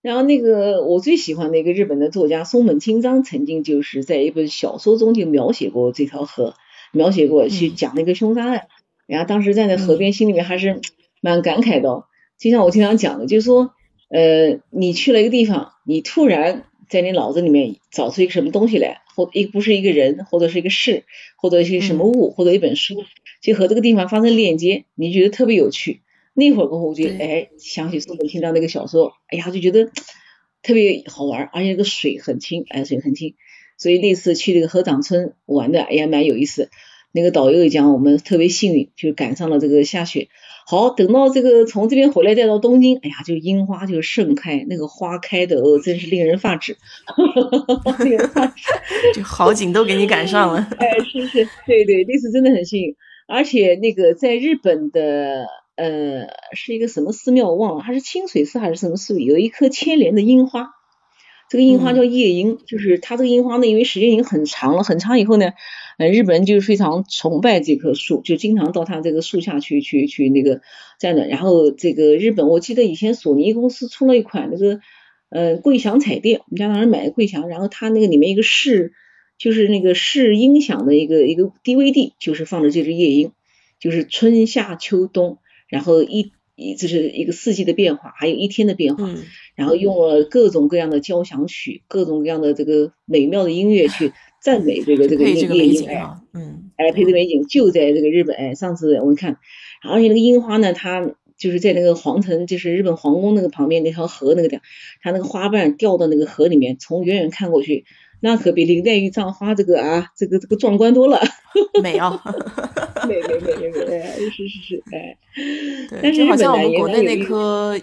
然后那个我最喜欢的一个日本的作家松本清张，曾经就是在一本小说中就描写过这条河，描写过去讲那个凶杀案。然后当时站在河边，心里面还是蛮感慨的。就像我经常讲的，就是说，呃，你去了一个地方，你突然在你脑子里面找出一个什么东西来，或一不是一个人，或者是一个事，或者是什么物，或者一本书，就和这个地方发生链接，你觉得特别有趣。那会儿过后，我就哎想起松本清张那个小说，哎呀就觉得特别好玩，而且那个水很清，哎水很清，所以那次去那个河长村玩的，哎呀蛮有意思。那个导游也讲我们特别幸运，就赶上了这个下雪。好，等到这个从这边回来再到东京，哎呀就樱花就盛开，那个花开的哦真是令人发指，令人发指，就好景都给你赶上了。哎是是，对对，那次真的很幸运，而且那个在日本的。呃，是一个什么寺庙我忘了，还是清水寺还是什么寺？有一棵千年的樱花，这个樱花叫夜樱，就是它这个樱花呢，因为时间已经很长了，很长以后呢，呃，日本人就是非常崇拜这棵树，就经常到它这个树下去去去那个站着。然后这个日本，我记得以前索尼公司出了一款那个呃桂祥彩电，我们家当时买的桂祥，然后它那个里面一个试就是那个试音响的一个一个 DVD，就是放着这只夜莺，就是春夏秋冬。然后一一这是一个四季的变化，还有一天的变化，嗯然后用了各种各样的交响曲，各种各样的这个美妙的音乐去赞美这个这个夜夜莺嗯，哎，配的美景就在这个日本。哎，上次我们看，而且那个樱花呢，它就是在那个皇城，就是日本皇宫那个旁边那条河那个地方，它那个花瓣掉到那个河里面，从远远看过去，那可比林黛玉葬花这个啊，这个这个壮观多了。美啊，美美美美美，哎，是是是，哎，但是好像我们国内那棵，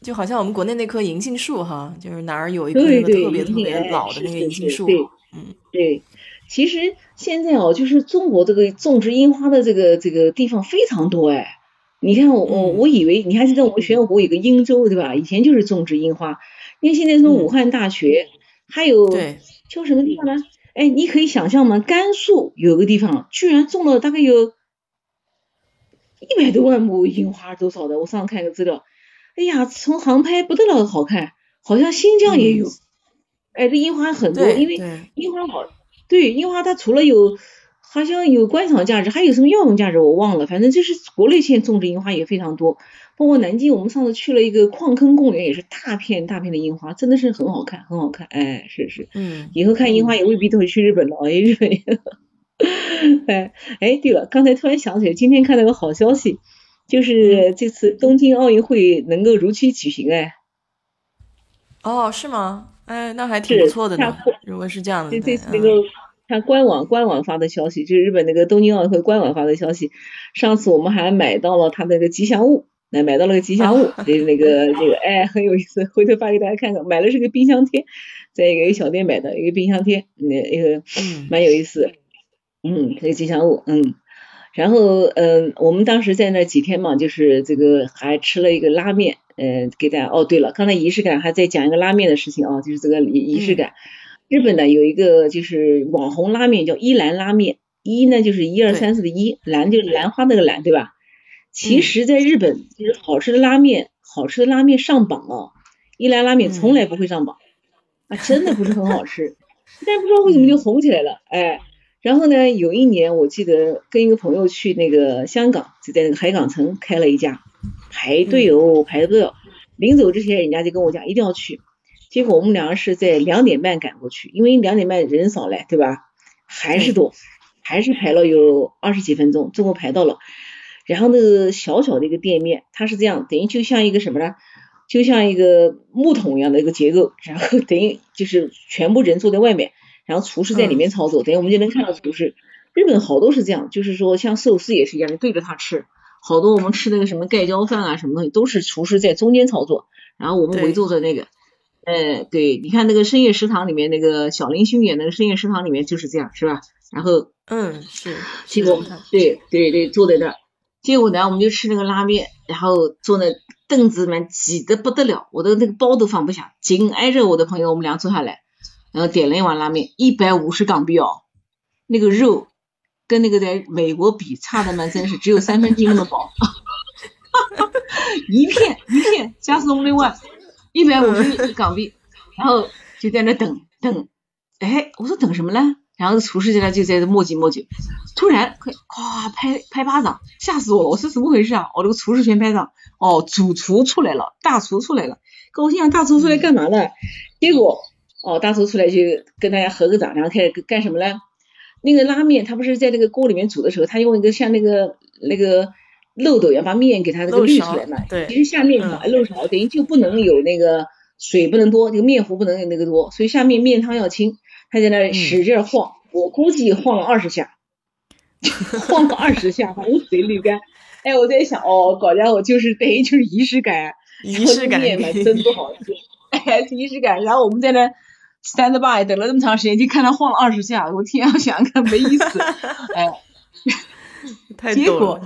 就好像我们国内那棵银杏树哈，就是哪儿有一棵特别特别老的那个银杏树，嗯对。其实现在哦，就是中国这个种植樱花的这个这个地方非常多哎。你看我我以为你还记得我们学校国有个英州对吧？以前就是种植樱花，因为现在什么武嗯汉大学，还有对，叫什么地方呢？哎，你可以想象吗？甘肃有个地方居然种了大概有一百多万亩樱花，多少的？我上次看个资料，哎呀，从航拍不得了好看，好像新疆也有。嗯哎，这樱花很多，因为樱花好，对樱花它除了有好像有观赏价值，还有什么药用价值我忘了，反正就是国内现在种植樱花也非常多。包括南京，我们上次去了一个矿坑公园，也是大片大片的樱花，真的是很好看，很好看。哎，是是。嗯以后看樱花也未必都会去日本了，哎，日本也。哎哎，对了，刚才突然想起来，今天看到个好消息，就是这次东京奥运会能够如期举行，哎，哦，是吗？哎，那还挺不错的呢。如果是这样的，这对嗯这次那个看官网官网发的消息，就是日本那个东京奥运会官网发的消息。上次我们还买到了他那个吉祥物，来买到了个吉祥物，就是那个那个哎很有意思，回头发给大家看看。买的是个冰箱贴，在一个小店买的一个冰箱贴，那一个嗯蛮有意思。嗯，这个吉祥物，嗯。然后，嗯、我们当时在那几天嘛，就是这个还吃了一个拉面，呃，给大家。哦，对了，刚才仪式感还在讲一个拉面的事情啊，就是这个仪仪式感。日本呢有一个就是网红拉面叫一兰拉面，一呢就是一二三四的一，兰就是兰花那个兰，对吧？其嗯实，在日本就是好吃的拉面，好吃的拉面上榜啊，一兰拉面从来不会上榜，啊，真的不是很好吃，但不知道为什么就红起来了，哎。然后呢，有一年我记得跟一个朋友去那个香港，就在那个海港城开了一家，排队哦，排的不得了。临走之前，人家就跟我讲一定要去。结果我们两个是在两点半赶过去，因为两点半人少嘞，对吧？还是多，还是排了有二十几分钟，最后排到了。然后那个小小的一个店面，它是这样，等于就像一个什么呢？就像一个木桶一样的一个结构，然后等于就是全部人坐在外面，然后厨师在里面操作，等于我们就能看到厨师。日本好多是这样，就是说像寿司也是一样，你对着它吃。好多我们吃那个什么盖浇饭啊，什么东西都是厨师在中间操作，然后我们围坐着那个。呃，对，你看那个深夜食堂里面那个小林薰演那个深夜食堂里面就是这样，是吧？然后嗯，是，结果对对对，坐在那儿，结果呢，我们就吃那个拉面，然后坐那凳子里面挤得不得了，我的那个包都放不下，紧挨着我的朋友，我们俩坐下来，然后点了一碗拉面，一百五十港币哦，那个肉跟那个在美国比差的蛮真是，只有三分之一那么薄，一片一片加是 only one，一百五十港币，然后就在那等等，哎，我说等什么呢？然后厨师在那就在这磨叽磨叽，突然咵拍拍巴掌，吓死我了！我说怎么回事啊？我这个厨师全拍掌，哦，主厨出来了，大厨出来了，高兴啊！大厨出来干嘛呢？结果哦，大厨出来就跟大家合个掌，然后开始干什么呢？那个拉面，他不是在那个锅里面煮的时候，他用一个像那个那个漏斗一样把面给它那个滤出来嘛。对其实下面漏勺，等于就不能有那个水不能多，这个面糊不能有那个多，所以下面面汤要清。他在那使劲儿晃，我估计晃了二十下，晃了二十下，把那个水滤干。哎，我在想，哦，搞家伙就是等于就是仪式感，仪式感真不好吃，哎，是仪式感。然后我们在那 stand by 等了那么长时间，就看他晃了二十下，我天啊，想想看没意思，哎，太结果逗了，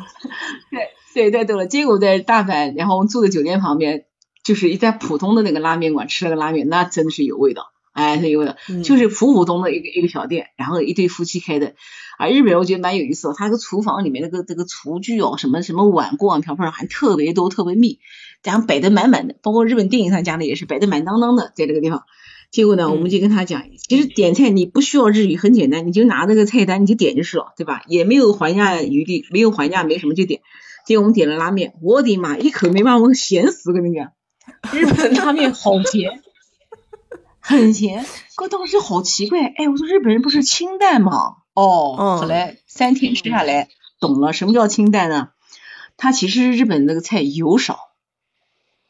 对对太逗了。结果在大阪，然后我们住的酒店旁边，就是一家普通的那个拉面馆吃了个拉面，那真的是有味道。哎，他有味道，嗯就是普普通的一个一个小店，然后一对夫妻开的。啊，日本人我觉得蛮有意思的，他那个厨房里面那个这个厨具哦，什么什么碗锅碗瓢盆还特别多，特别密，然后摆的满满的，包括日本电影上讲的也是摆的满当当的，在这个地方。结果呢，我们就跟他讲，其实点菜你不需要日语，很简单，你就拿那个菜单你就点就是了，对吧？也没有还价余地，没有还价没什么就点。结果我们点了拉面，我的妈，一口没把我咸死，跟你讲，日本拉面好咸，很咸，我当时好奇怪，哎，我说日本人不是清淡吗？哦，后来三天吃下来，懂了什么叫清淡呢？它其实日本那个菜油少，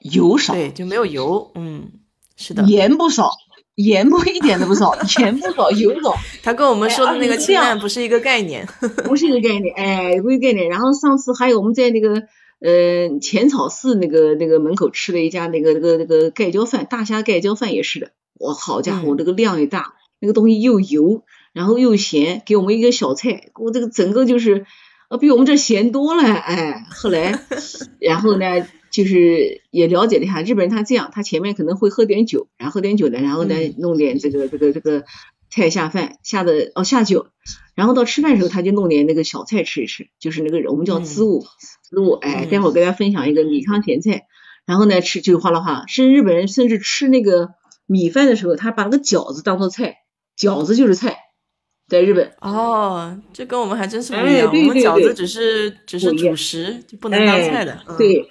油少，对，就没有油，嗯，是的，盐不少，盐不一点都不少，盐不少，油少。他跟我们说的那个清淡不是一个概念，不是一个概念，哎，不是概念。然后上次还有我们在那个呃浅草寺那个那个门口吃了一家那个那个那个盖浇饭，大虾盖浇饭也是的，我好家伙，那个量也大，那个东西又油。然后又咸，给我们一个小菜，我这个整个就是呃比我们这咸多了，哎，后来，然后呢，就是也了解了一下日本人他这样，他前面可能会喝点酒，然后喝点酒呢，然后呢弄点这个这个这个菜下饭下的哦下酒，然后到吃饭的时候他就弄点那个小菜吃一吃，就是那个我们叫滋物滋物，哎，待会儿跟大家分享一个米糠咸菜，然后呢吃就哗啦哗，甚至日本人甚至吃那个米饭的时候，他把那个饺子当做菜，饺子就是菜。在日本哦，这跟我们还真是不一样。我们饺子只是只是主食，就不能当菜的。对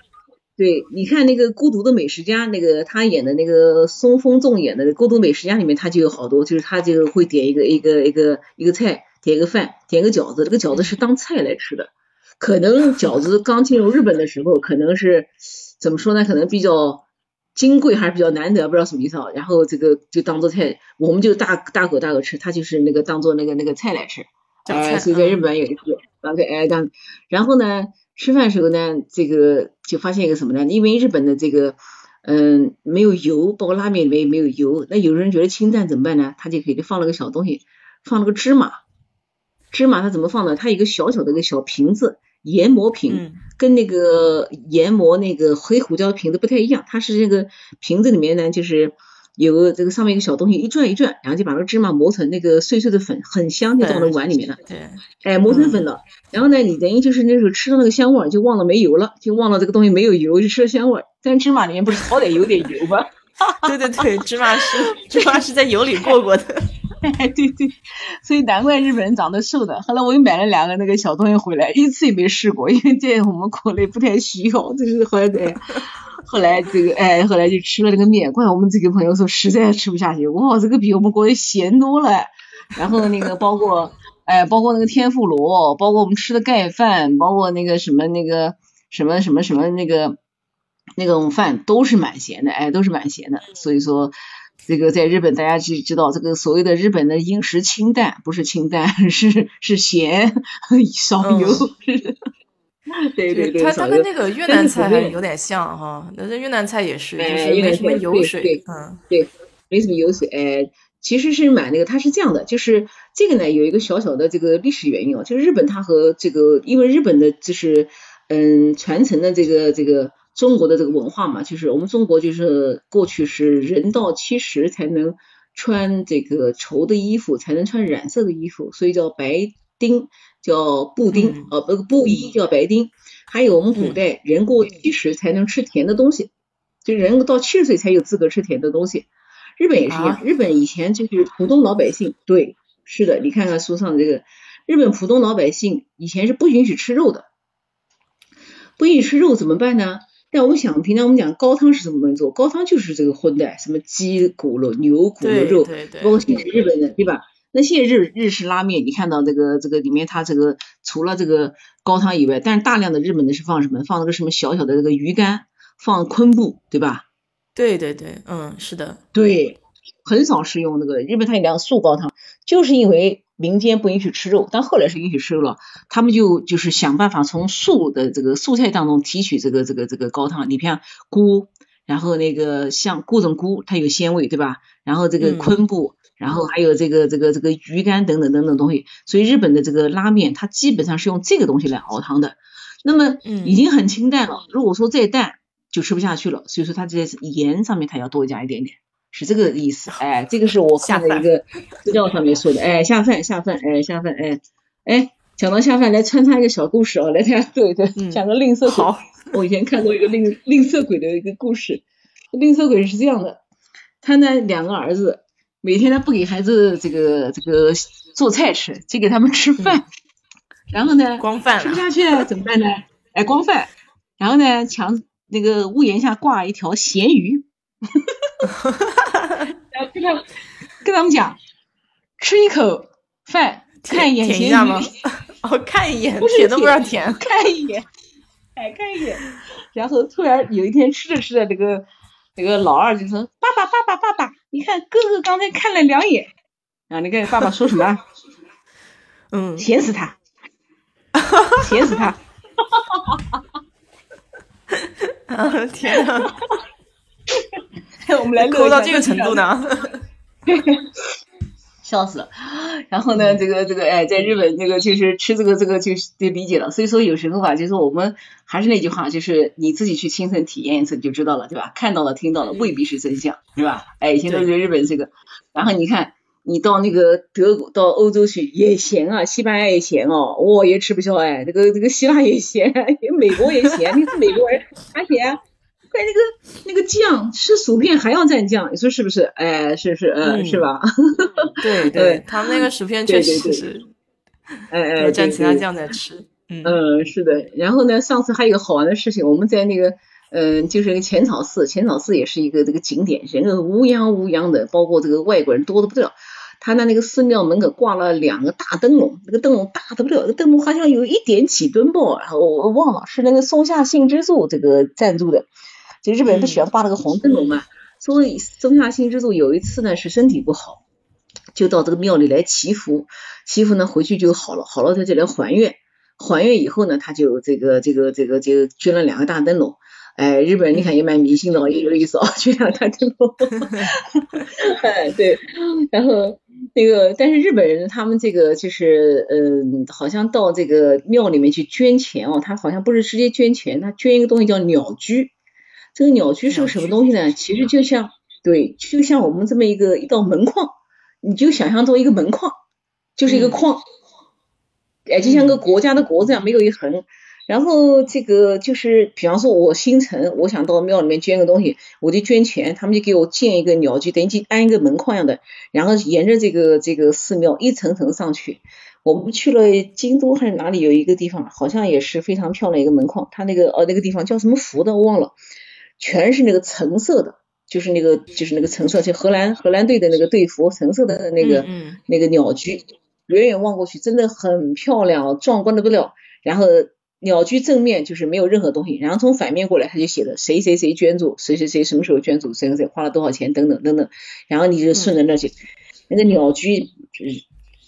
对，你看那个《孤独的美食家》，那个他演的那个松风纵演的《孤独美食家》里面，他就有好多，就是他就会点一个一个一个一个菜，点一个饭，点个饺子，这个饺子是当菜来吃的。可能饺子刚进入日本的时候，可能是怎么说呢？可能比较。金贵还是比较难得，不知道什么意思啊。然后这个就当做菜，我们就大大口大口吃，他就是那个当做那个那个菜来吃。哎，所以在日本有一次，哎当，然后呢，吃饭时候呢，这个就发现一个什么呢？因为日本的这个嗯没有油，包括拉面里面也没有油，那有人觉得清淡怎么办呢？他就给他放了个小东西，放了个芝麻。芝麻他怎么放呢？他一个小小的一个小瓶子。研磨瓶跟那个研磨那个黑胡椒瓶子不太一样，它是那个瓶子里面呢，就是有个这个上面一个小东西，一转一转，然后就把那个芝麻磨成那个碎碎的粉，很香，就放到碗里面了。对，哎，磨成粉了，然后呢，你等于就是那时候吃到那个香味，就忘了没油了，就忘了这个东西没有油，就吃了香味。但芝麻里面不是好歹有点油吗？对对对，芝麻是芝麻是在油里过过的。哎，对对，所以难怪日本人长得瘦的。后来我又买了两个那个小东西回来，一次也没试过，因为在我们国内不太需要。这是后来，后来这个哎，后来就吃了这个面。怪我们这个朋友说实在吃不下去，哇，这个比我们国内咸多了。然后那个包括哎，包括那个天妇罗，包括我们吃的盖饭，包括那个什么那个什么什么什么那个那种饭都是蛮咸的，哎，都是蛮咸的。所以说。这个在日本，大家知知道这个所谓的日本的饮食清淡，不是清淡，是是咸 少油。对对对，它它跟那个越南菜还有点像哈，那这越南菜也是，就是没什么油水，嗯，对，没什么油水。哎，其实是蛮那个，它是这样的，就是这个呢有一个小小的这个历史原因哦，就是日本它和这个，因为日本的就是嗯传承的这个这个。中国的这个文化嘛，就是我们中国就是过去是人到七十才能穿这个绸的衣服，才能穿染色的衣服，所以叫白丁，叫布丁，呃，不布衣叫白丁。还有我们古代人过七十才能吃甜的东西，就人到七十岁才有资格吃甜的东西。日本也是一样，日本以前就是普通老百姓，对，是的，你看看书上这个，日本普通老百姓以前是不允许吃肉的，不允许吃肉怎么办呢？但我们想，平常我们讲高汤是什么东西做？高汤就是这个荤的，什么鸡骨肉、牛骨的肉，包括现在日本的，对吧？那现在日日式拉面，你看到这个这个里面，它这个除了这个高汤以外，但是大量的日本的是放什么？放那个什么小小的这个鱼干，放昆布，对吧？对对对，嗯，是的，对，很少是用那个日本它有两素高汤，就是因为。民间不允许吃肉，但后来是允许吃肉了。他们就就是想办法从素的这个素菜当中提取这个这个这个高汤。你看菇，然后那个像各种菇，它有鲜味，对吧？然后这个昆布，然后还有这个这个这个鱼干等等等等东西。所以日本的这个拉面，它基本上是用这个东西来熬汤的。那么已经很清淡了，如果说再淡就吃不下去了。所以说它在盐上面它要多加一点点。是这个意思，哎，这个是我看的一个资料上面说的，哎，下饭下饭，哎，下饭，哎，哎，讲到下饭，来穿插一个小故事啊，来大家，对对，讲个吝啬鬼。我以前看过一个吝吝啬鬼的一个故事，吝啬鬼是这样的，他呢两个儿子，每天他不给孩子这个这个做菜吃，就给他们吃饭，然后呢，光饭吃不下去了怎么办呢？哎，光饭，然后呢，墙那个屋檐下挂一条咸鱼，然后跟他跟他们讲，吃一口饭，看一眼咸鱼吗？哦，看一眼，舔都不让舔，看一眼，哎，看一眼，然后突然有一天吃着吃着，这个这个老二就说：“爸爸，爸爸，爸爸，你看哥哥刚才看了两眼。”啊，你看爸爸说什么？嗯，咸死他，咸死他！啊天呐！我们来抠到这个程度呢？笑死了。然后呢，这个这个哎，在日本这个就是吃这个这个就是得理解了。所以说有时候吧，就是我们还是那句话，就是你自己去亲身体验一次你就知道了，对吧？看到了听到了未必是真相，对吧？哎，以前都是日本这个。然后你看。你到那个德国、到欧洲去也咸啊，西班牙也咸哦，我也吃不消哎。这个这个希腊也咸，美国也咸。你是美国人还咸？快那个那个酱，吃薯片还要蘸酱，你说是不是？哎，是是嗯，是吧？对 对，他们那个薯片确实是，哎哎，蘸其他酱在吃。嗯，是的。然后呢，上次还有个好玩的事情，我们在那个。嗯，就是那个浅草寺，浅草寺也是一个这个景点，人乌泱乌泱的，包括这个外国人多的不得了。他那那个寺庙门口挂了两个大灯笼，那个灯笼大的不得了，那灯笼好像有一点几吨吧，然后我忘了是那个松下幸之助这个赞助的。就日本人不喜欢挂那个红灯笼嘛，所以松下幸之助有一次呢是身体不好，就到这个庙里来祈福，祈福呢回去就好了，好了他就来还愿，还愿以后呢他就这个这个这个就捐了两个大灯笼。哎，日本人你看也蛮迷信的，也有意思啊，就像他这种，哎对，然后那个，但是日本人他们这个就是，嗯，好像到这个庙里面去捐钱哦，他好像不是直接捐钱，他捐一个东西叫鸟居，这个鸟居是个什么东西呢？其实就像，对，就像我们这么一个一道门框，你就想象做一个门框，就是一个框，哎，就像个国家的国字样，没有一横。然后这个就是，比方说，我新城，我想到庙里面捐个东西，我就捐钱，他们就给我建一个鸟居，等于安一个门框样的，然后沿着这个这个寺庙一层层上去。我们去了京都还是哪里有一个地方，好像也是非常漂亮一个门框，它那个呃那个地方叫什么福的我忘了，全是那个橙色的，就是那个就是那个橙色，就荷兰荷兰队的那个队服，橙色的那个那个鸟居，远远望过去真的很漂亮，壮观的不得了。然后。鸟居正面就是没有任何东西，然后从反面过来，他就写的谁谁谁捐助，谁谁谁什么时候捐助，谁谁谁花了多少钱等等等等，然后你就顺着那去，那个鸟居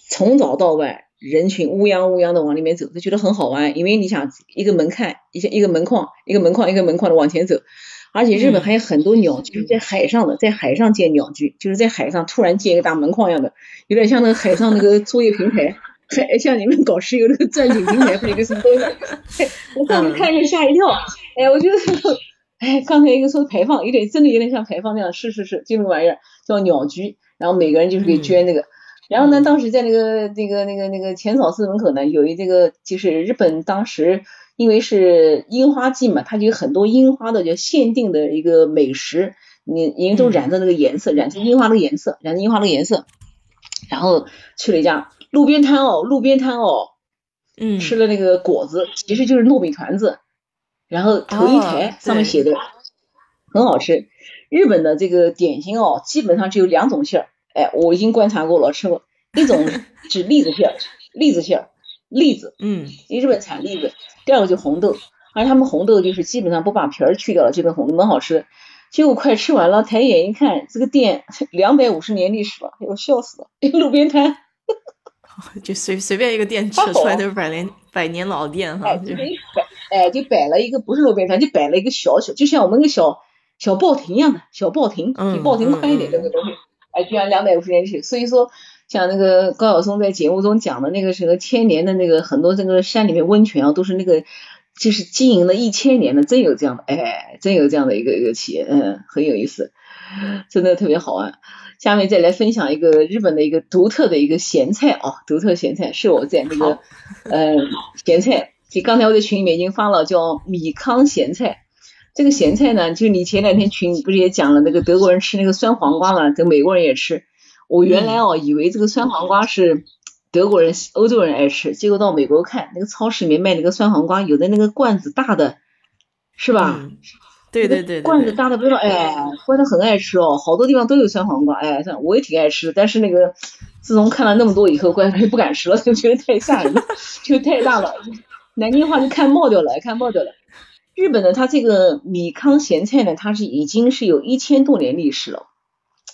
从早到晚人群乌泱乌泱的往里面走，就觉得很好玩，因为你想一个门看一些一个门框一个门框一个门框的往前走，而且日本还有很多鸟居在海上的，在海上建鸟居，就是在海上突然建一个大门框一样的，有点像那个海上那个作业平台。还像你们搞石油那个钻井平台，或者一个什么东西，我上次看着吓一跳。哎，我觉得，哎，刚才一个说排放，有点真的有点像排放那样，是是是，就那个玩意儿叫鸟居，然后每个人就是给捐那个。然后呢，当时在那个那个那个那个浅草寺门口呢，有一这个就是日本当时因为是樱花季嘛，它就有很多樱花的就限定的一个美食，你人都染的那个颜色，染成樱花的颜色，染成樱花的颜色。然后去了一家。路边摊哦，路边摊哦，嗯，吃了那个果子，其实就是糯米团子，然后头一抬上面写的很好吃。日本的这个点心哦，基本上只有两种馅儿，哎，我已经观察过了，吃过，一种是栗子馅儿，栗子馅儿，栗子，嗯，因为日本产栗子。第二个就红豆，而他们红豆就是基本上不把皮儿去掉了，这个红豆蛮好吃。结果快吃完了，抬眼一看，这个店 两百五十年历史了，哎呦笑死了，路边摊。就随随便一个店吃出来都是百年百年老店哈，就摆哎就摆了一个不是路边摊，就摆了一个小小，就像我们个小小报亭一样的小报亭，比报亭宽一点那个东西，哎居然两百五十年历史，所以说像那个高晓松在节目中讲的那个什么千年的那个很多这个山里面温泉啊，都是那个就是经营了一千年的，真有这样的哎，真有这样的一个一个企业，嗯，很有意思，真的特别好玩。下面再来分享一个日本的一个独特的一个咸菜哦，独特咸菜是我在那个嗯咸菜，就刚才我在群里面已经发了，叫米糠咸菜。这个咸菜呢，就你前两天群不是也讲了那个德国人吃那个酸黄瓜嘛，这美国人也吃。我原来哦以为这个酸黄瓜是德国人、欧洲人爱吃，结果到美国看那个超市里面卖那个酸黄瓜，有的那个罐子大的，是吧？对对对，罐子大的不知道，哎，罐子很爱吃哦，好多地方都有酸黄瓜，哎，我也挺爱吃，但是那个自从看了那么多以后，关键不敢吃了，就觉得太吓人了，就太大了，南京话就看冒掉了，看冒掉了。日本的它这个米糠咸菜呢，它是已经是有一千多年历史了，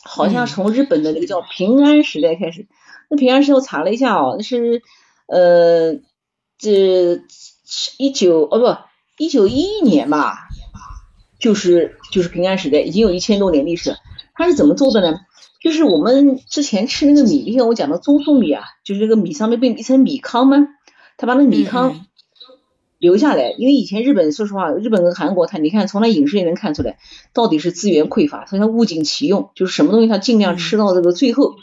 好像从日本的那个叫平安时代开始。那平安时代我查了一下哦，那是呃这一九哦不一九一一年吧，就是就是平安时代，已经有一千多年历史。它是怎么做的呢？就是我们之前吃那个米，就像我讲的中粟米啊，就是那个米上面被一层米糠吗？他把那米糠。留下来，因为以前日本，说实话，日本跟韩国，它你看从那饮食也能看出来，到底是资源匮乏，所以它物尽其用，就是什么东西它尽量吃到这个最后，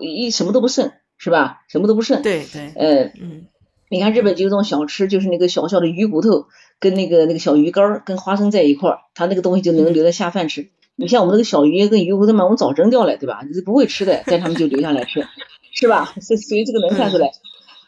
一什么都不剩，是吧？什么都不剩。对对。呃，嗯，你看日本就有种小吃，就是那个小小的鱼骨头跟那个那个小鱼干跟花生在一块儿，它那个东西就能留着下饭吃。你像我们那个小鱼跟鱼骨头嘛，我们早扔掉了，对吧？你是不会吃的，但他们就留下来吃，是吧？所所以这个能看出来。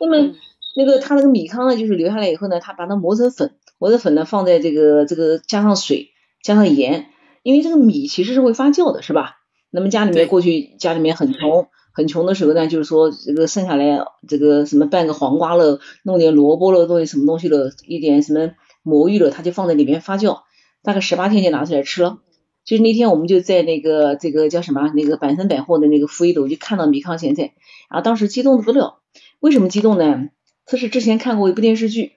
那么。那个他那个米糠呢，就是留下来以后呢，他把它磨成粉，磨成粉呢放在这个这个加上水加上盐，因为这个米其实是会发酵的，是吧？那么家里面过去家里面很穷很穷的时候呢，就是说这个剩下来这个什么半个黄瓜了，弄点萝卜了，弄点什么东西了，一点什么魔芋了，他就放在里面发酵，大概十八天就拿出来吃了。就是那天我们就在那个这个叫什么那个百森百货的那个负一楼就看到米糠咸菜，然后当时激动的不得了，为什么激动呢？这是之前看过一部电视剧，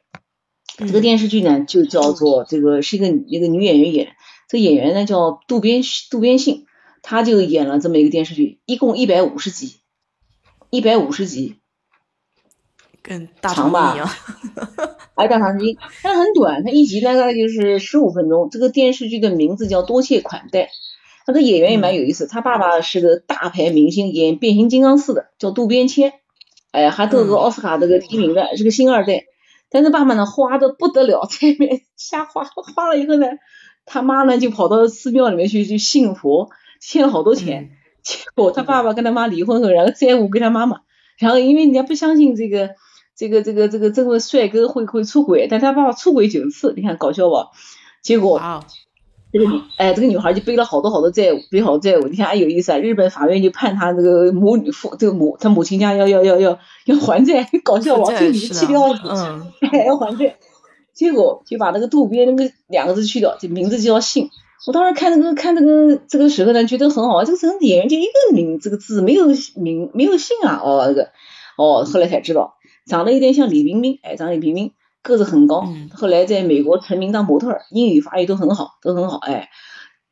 这个电视剧呢就叫做这个是一个一个女演员演，这个演员呢叫渡边渡边信，她就演了这么一个电视剧，一共一百五十集，一百五十集，跟大长吧？哎，大长今，但很短，它一集大概就是十五分钟。这个电视剧的名字叫《多谢款待》，他的演员也蛮有意思，他爸爸是个大牌明星，演变形金刚四的，叫渡边谦。哎，还得个奥斯卡这个提名的，是个星二代。但是爸爸呢，花的不得了，在里面瞎花，花了以后呢，他妈呢就跑到寺庙里面去去信佛，欠了好多钱。结果他爸爸跟他妈离婚后，然后债务给他妈妈。然后因为人家不相信这个这个这个这个这位帅哥会会出轨，但他爸爸出轨九次，你看搞笑吧？结果。这个女，哎，这个女孩就背了好多好多债务，背好多债务。你看，哎，有意思啊！日本法院就判她这个母女父，这个母，她母亲家要要要要要还债，搞笑吧？这个女的气得要死，要还债。结果就把那个渡边那个两个字去掉，这名字就叫信。我当时看这个看这个这个时候呢，觉得很好，这个这个演员就一个名这个字没有名没有姓啊，哦，这个哦，后来才知道，长得有点像李冰冰，哎，长得李冰冰。个子很高，后来在美国成名当模特儿，英语法语都很好，都很好。哎，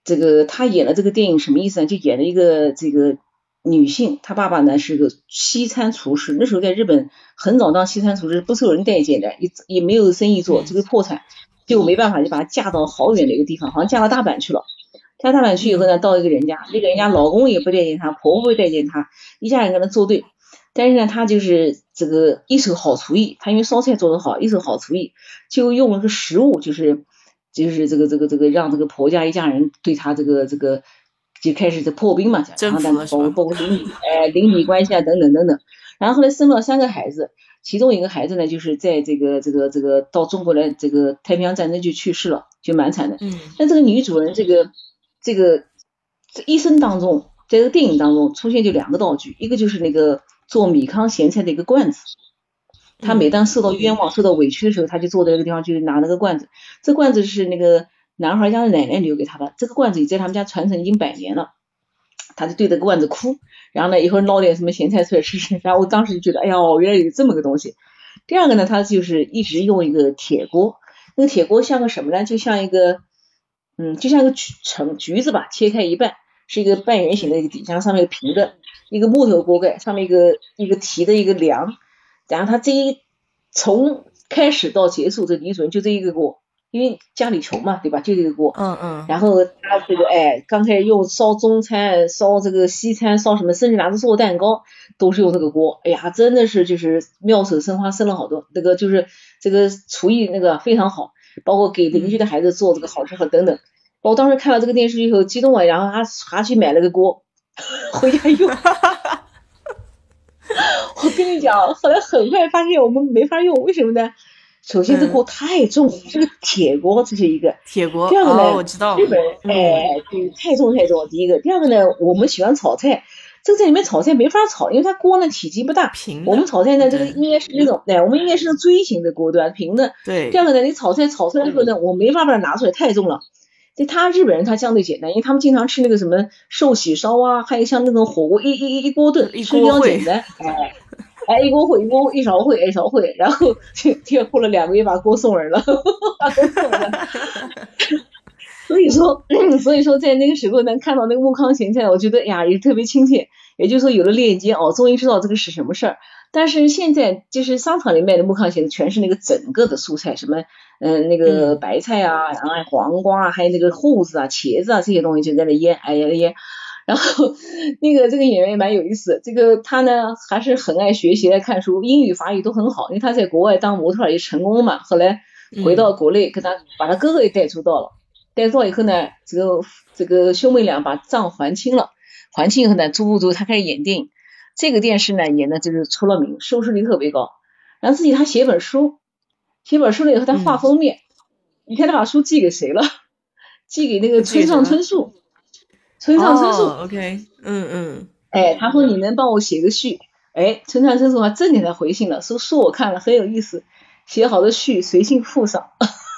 这个他演了这个电影什么意思呢？就演了一个这个女性，她爸爸呢是个西餐厨师，那时候在日本很早当西餐厨师不受人待见的，也也没有生意做，这个破产，就没办法就把她嫁到好远的一个地方，好像嫁到大阪去了。嫁大阪去以后呢，到一个人家，那个人家老公也不待见她，婆婆不待见她，一家人跟她作对。但是呢，他就是这个一手好厨艺，他因为烧菜做得好，一手好厨艺，就用了个食物，就是就是这个这个这个让这个婆家一家人对他这个这个就开始这破冰嘛，然后包括包括邻里哎邻里关系啊等等等等，然后后来生了三个孩子，其中一个孩子呢就是在这个这个这个到中国来这个太平洋战争就去世了，就蛮惨的。嗯。但这个女主人这个这个这一生当中，在这个电影当中出现就两个道具，一个就是那个。做米糠咸菜的一个罐子，他每当受到冤枉、受到委屈的时候，他就坐在那个地方，就拿那个罐子。这罐子是那个男孩家的奶奶留给他的，这个罐子也在他们家传承已经百年了。他就对着罐子哭，然后呢，一会儿捞点什么咸菜出来吃吃。然后我当时就觉得，哎呀，原来有这么个东西。第二个呢，他就是一直用一个铁锅，那个铁锅像个什么呢？就像一个，嗯，就像一个橘橙橘子吧，切开一半，是一个半圆形的一个底，然后上面平的。一个木头锅盖，上面一个一个提的一个梁，然后他这一从开始到结束，这李主任就这一个锅，因为家里穷嘛，对吧？就这个锅。嗯嗯。然后他这个哎，刚开始用烧中餐、烧这个西餐、烧什么，甚至拿着做蛋糕，都是用这个锅。哎呀，真的是就是妙手生花，生了好多。那个就是这个厨艺那个非常好，包括给邻居的孩子做这个好吃好等等。我当时看了这个电视以后激动啊，然后还还去买了个锅。回家用，我跟你讲，后来很快发现我们没法用，为什么呢？首先这锅太重，是个铁锅，这是一个。铁锅。第二个呢，我知道。日本哎，对，太重太重。第一个，第二个呢，我们喜欢炒菜，这个在里面炒菜没法炒，因为它锅呢体积不大。平。我们炒菜呢，这个应该是那种，哎，我们应该是锥形的锅，对吧？平的。对。第二个呢，你炒菜炒出来之后呢，我没法把它拿出来，太重了。就他日本人他相对简单，因为他们经常吃那个什么寿喜烧啊，还有像那种火锅一一一锅炖，吃比较简单，哎。哎，一锅烩，一锅一勺烩，一勺烩，然后就就过了两个月把锅送人了，把锅送人了。所以说，所以说在那个时候能，看到那个木糠咸菜，我觉得呀也特别亲切。也就是说有了链接哦，终于知道这个是什么事儿。但是现在就是商场里卖的木糠咸菜，全是那个整个的蔬菜，什么嗯那个白菜啊，然后黄瓜啊，还有那个胡子啊、茄子啊这些东西就在那腌，哎呀腌。然后那个这个演员也蛮有意思，这个他呢还是很爱学习、爱看书，英语、法语都很好，因为他在国外当模特也成功嘛。后来回到国内，跟他把他哥哥也带出道了，带出道以后呢，这个这个兄妹俩把账还清了，还清以后呢，逐步逐他开始演电影，这个电视呢演的就是出了名，收视率特别高。然后自己他写本书，写本书了以后他画封面，你看他把书寄给谁了？寄给那个村上春树。村上春树，OK，嗯嗯，哎，他说你能帮我写个序，哎，村上春树还真给他回信了，说书我看了很有意思，写好的序随信附上，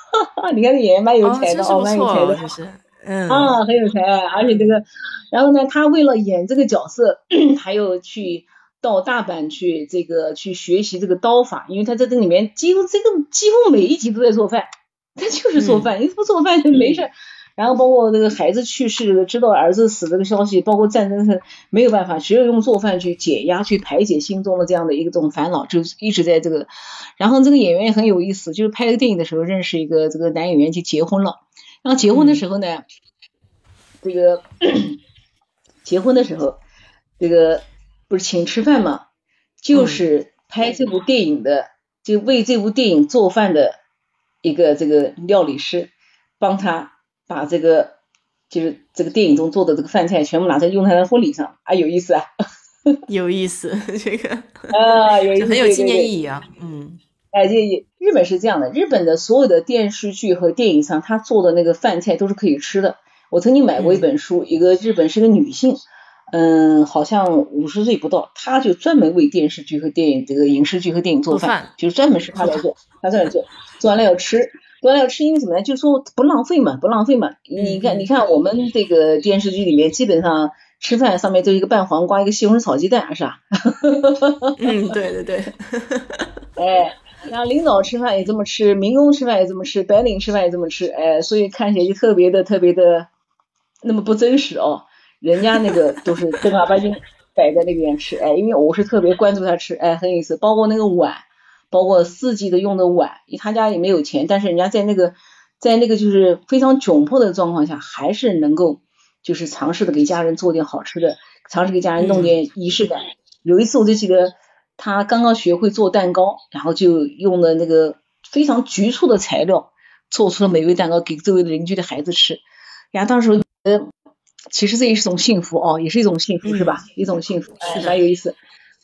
你看这演员蛮有才的哦，蛮有才的，嗯，啊，很有才，而且这个，然后呢，他为了演这个角色，还有去到大阪去这个去学习这个刀法，因为他在这里面几乎这个几乎每一集都在做饭，他就是做饭，你不做饭就没事。然后包括这个孩子去世，知道儿子死这个消息，包括战争是没有办法，只有用做饭去解压，去排解心中的这样的一种烦恼，就一直在这个。然后这个演员也很有意思，就是拍这个电影的时候认识一个这个男演员就结婚了。然后结婚的时候呢，这个结婚的时候，这个不是请吃饭嘛，就是拍这部电影的，就为这部电影做饭的一个这个料理师帮他。把这个就是这个电影中做的这个饭菜全部拿在用他的婚礼上啊，有意思啊，有意思这个啊，有意思，很有纪念意义啊，嗯，哎，这日本是这样的，日本的所有的电视剧和电影上他做的那个饭菜都是可以吃的。我曾经买过一本书，一个日本是个女性，嗯，好像五十岁不到，她就专门为电视剧和电影这个影视剧和电影做饭，就是专门是她来做，她在那做，做完了要吃。做完了要吃，因为什么呢？就说不浪费嘛，不浪费嘛。你看，你看我们这个电视剧里面，基本上吃饭上面都一个拌黄瓜，一个西红柿炒鸡蛋，是吧？嗯，对对对。哎，然后领导吃饭也这么吃，民工吃饭也这么吃，白领吃饭也这么吃，哎，所以看起来就特别的特别的那么不真实哦。人家那个都是正儿八经摆在那边吃，哎，因为我是特别关注他吃，哎，很有意思，包括那个碗。包括四季的用的碗，他家也没有钱，但是人家在那个在那个就是非常窘迫的状况下，还是能够就是尝试的给家人做点好吃的，尝试给家人弄点仪式感。有一次我就记得他刚刚学会做蛋糕，然后就用了那个非常局促的材料做出了美味蛋糕给周围的邻居的孩子吃。然后，当时觉得其实这也是一种幸福哦，也是一种幸福是吧？一种幸福，哎，蛮有意思。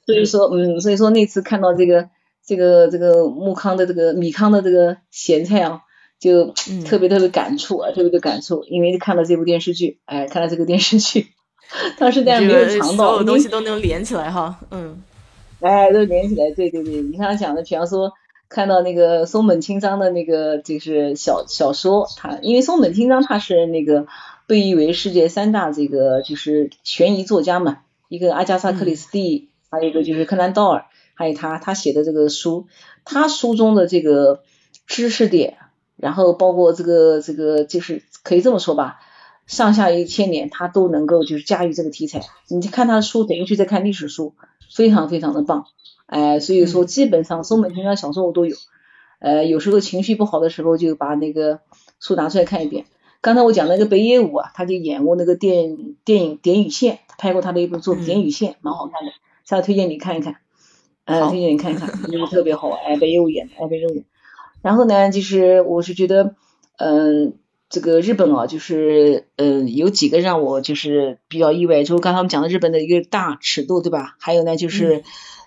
所以说，嗯，所以说那次看到这个。这个这个木糠的这个米糠的这个咸菜啊，就特别特别感触啊，特别的感触，因为看了这部电视剧，哎，看了这个电视剧，当时但没有尝到，所有东西都能连起来哈，嗯，哎，都连起来，对对对，你刚刚讲的，比方说看到那个松本清张的那个就是小小说，他因为松本清张他是那个被誉为世界三大这个就是悬疑作家嘛，一个阿加莎克里斯蒂，还有一个就是柯南道尔。还有他他写的这个书，他书中的这个知识点，然后包括这个这个就是可以这么说吧，上下一千年他都能够就是驾驭这个题材。你看他的书等于就在看历史书，非常非常的棒。哎，所以说基本上松本清张小说我都有。呃，有时候情绪不好的时候就把那个书拿出来看一遍。刚才我讲那个北野武啊，他就演过那个电电影《点与线》，他拍过他的一部作品《点与线》，蛮好看的，下次推荐你看一看。嗯，推荐你看一看，那个特别好，哎，北野武演的，哎，北野武演。然后呢，就是我是觉得，嗯，这个日本啊，就是嗯，有几个让我就是比较意外，就是刚才我们讲的日本的一个大尺度，对吧？还有呢，就是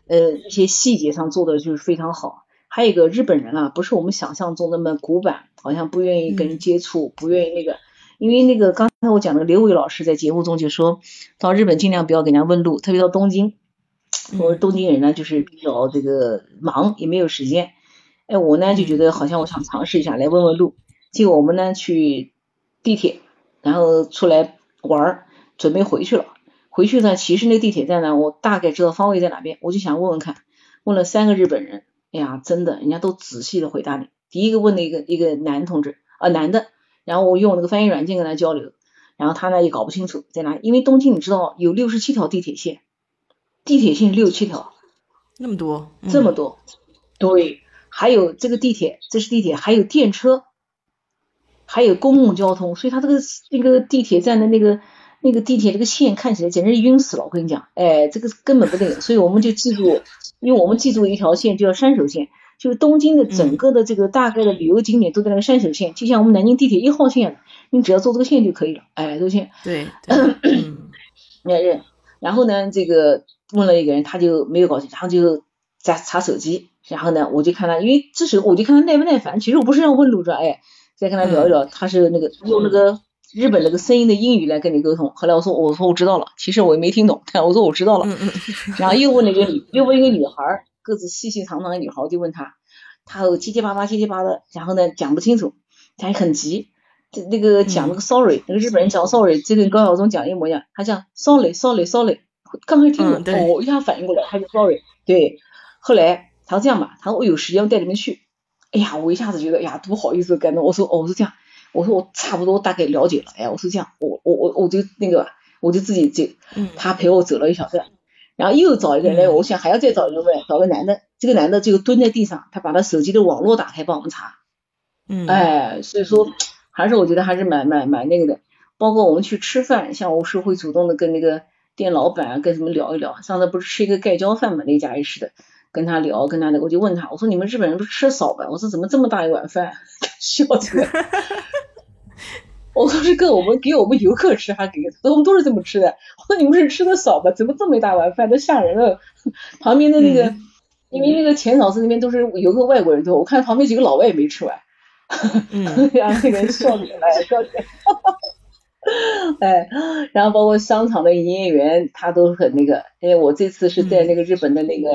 呃一些细节上做的就是非常好。还有一个日本人啊，不是我们想象中那么古板，好像不愿意跟人接触，不愿意那个。因为那个刚才我讲的刘伟老师在节目中就说到日本尽量不要给人家问路，特别到东京，我说东京人呢就是比较这个忙，也没有时间。哎，我呢就觉得好像我想尝试一下来问问路。结果我们呢去地铁，然后出来玩儿，准备回去了。回去呢，其实那地铁站呢，我大概知道方位在哪边，我就想问问看。问了三个日本人。哎呀，真的，人家都仔细的回答你。第一个问的一个一个男同志啊，男的，然后我用那个翻译软件跟他交流，然后他呢也搞不清楚在哪里，因为东京你知道有六十七条地铁线，地铁线六七条，那么多，这么多，对，还有这个地铁，这是地铁，还有电车，还有公共交通，所以他这个那个地铁站的那个那个地铁这个线看起来简直晕死了，我跟你讲，哎，这个根本不对，所以我们就记住。因为我们记住一条线叫山手线，就是东京的整个的这个大概的旅游景点都在那个山手线，就像我们南京地铁一号线，你只要坐这个线就可以了。哎，这个线。对。然后呢，这个问了一个人，他就没有搞清，然后就在查手机。然后呢，我就看他，因为这时候我就看他耐不耐烦。其实我不是要问路，说哎，再跟他聊一聊，他是那个用那个日本那个声音的英语来跟你沟通。后来我说，我说我知道了，其实我也没听懂，但我说我知道了。然后又问了一个女，又问一个女孩，个子细细长长的女孩，就问他，他结结巴巴结结巴的，然后呢讲不清楚，他也很急，这那个讲那个 sorry，那个日本人讲 sorry，就跟高晓松讲一模一样，他讲 sorry sorry sorry，刚开始听懂，我一下反应过来，他就 sorry，对，后来他说这样吧，他说我有时间我带你们去，哎呀，我一下子觉得哎呀不好意思感动，我说哦我说这样，我说我差不多大概了解了，哎呀我说这样，我我我我就那个。我就自己就，他陪我走了一小段，然后又找一个人来，我想还要再找一个人，找个男的，这个男的就蹲在地上，他把他手机的网络打开帮我们查，嗯，哎，所以说还是我觉得还是蛮蛮蛮那个的，包括我们去吃饭，像我是会主动的跟那个店老板啊跟什么聊一聊，上次不是吃一个盖浇饭嘛，那家也是的，跟他聊，跟他的，我就问他，我说你们日本人不是吃少吧？我说怎么这么大一碗饭，笑死了。我说是跟我们给我们游客吃，还给我们都是这么吃的。我说你们是吃的少吧？怎么这么一大碗饭，都吓人了。旁边的那个，因为那个浅草寺那边都是游客外国人多，我看旁边几个老外也没吃完。然后那个人笑起来，笑起来。哎，然后包括商场的营业员，他都很那个。因为我这次是在那个日本的那个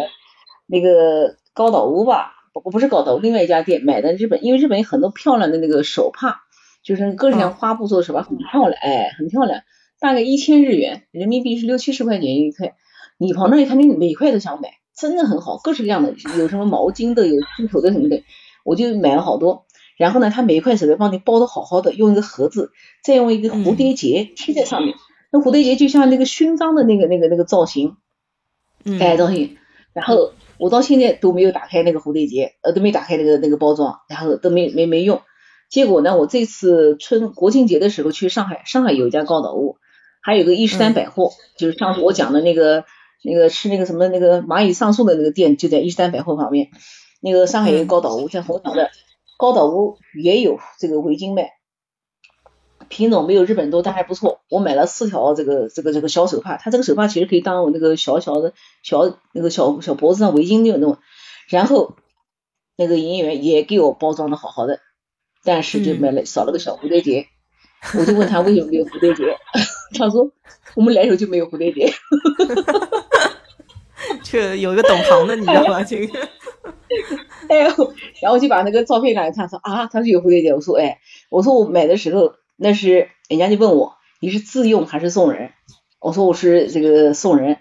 那个高岛屋吧，我不是高岛屋，另外一家店买的日本，因为日本有很多漂亮的那个手帕。就是各种各样花布做的手帕很漂亮，哎，很漂亮，大概一千日元，人民币是六七十块钱一块。你跑那一看，你每块都想买，真的很好，各式各样的，有什么毛巾的，有丝绸的什么的，我就买了好多。然后呢，他每一块手帕帮你包的好好的，用一个盒子，再用一个蝴蝶结贴在上面，那蝴蝶结就像那个勋章的那个那个那个造型，哎，造型。然后我到现在都没有打开那个蝴蝶结，呃，都没打开那个那个包装，然后都没没没用。结果呢，我这次春国庆节的时候去上海，上海有一家高岛屋，还有个伊势丹百货，就是上次我讲的那个那个吃那个什么那个蚂蚁上树的那个店，就在伊势丹百货旁边。那个上海有个高岛屋，在虹桥的高岛屋也有这个围巾卖，品种没有日本多，但还不错。我买了四条这个这个这个小手帕，它这个手帕其实可以当我那个小小的小那个小小脖子上围巾那种。然后那个营业员也给我包装的好好的。但是就买了少了个小蝴蝶结，我就问他为什么没有蝴蝶结，他说我们来时候就没有蝴蝶结，这有一个懂行的你知道吗？这个，哎，然后就把那个照片拿来看，说啊，他说有蝴蝶结，我说哎，我说我买的时候那是人家就问我你是自用还是送人，我说我是这个送人，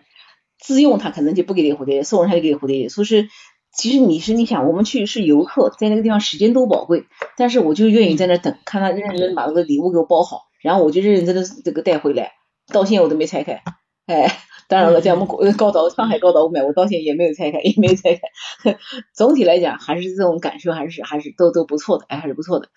自用他可能就不给你蝴蝶结，送人他就给你蝴蝶结，说是。其实你是你想，我们去是游客，在那个地方时间多宝贵，但是我就愿意在那等，看他认真把那个礼物给我包好，然后我就认认真真这个带回来，到现在我都没拆开。哎，当然了，在我们高高岛上海高岛我买，我到现在也没有拆开，也没有拆开。总体来讲，还是这种感受，还是还是都都不错的，哎，还是不错的。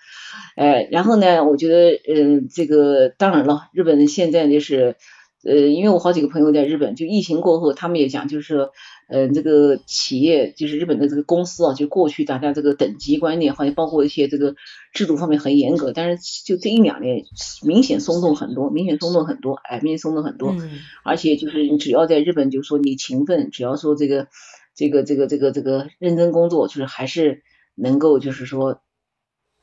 哎，然后呢，我觉得，嗯，这个当然了，日本现在就是。呃，因为我好几个朋友在日本，就疫情过后，他们也讲，就是，嗯，这个企业就是日本的这个公司啊，就过去大家这个等级观念，好像包括一些这个制度方面很严格，但是就这一两年明显松动很多，明显松动很多，哎，明显松动很多，而且就是你只要在日本，就是说你勤奋，只要说这个这个这个这个这个认真工作，就是还是能够就是说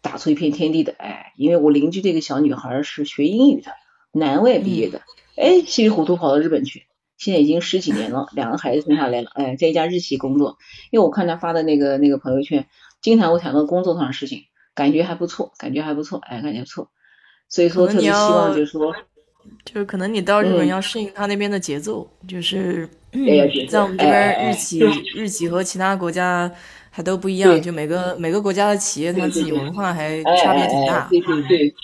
打出一片天地的。哎，因为我邻居这个小女孩是学英语的，南外毕业的，哎，稀里糊涂跑到日本去，现在已经十几年了，两个孩子生下来了，哎，在一家日企工作。因为我看他发的那个那个朋友圈，经常会谈到工作上的事情，感觉还不错，感觉还不错，哎，感觉不错。所以说特别希望就是说。就是可能你到日本要适应他那边的节奏，就是在我们这边日企日企和其他国家还都不一样，就每个每个国家的企业他自己文化还差别挺大。对对对，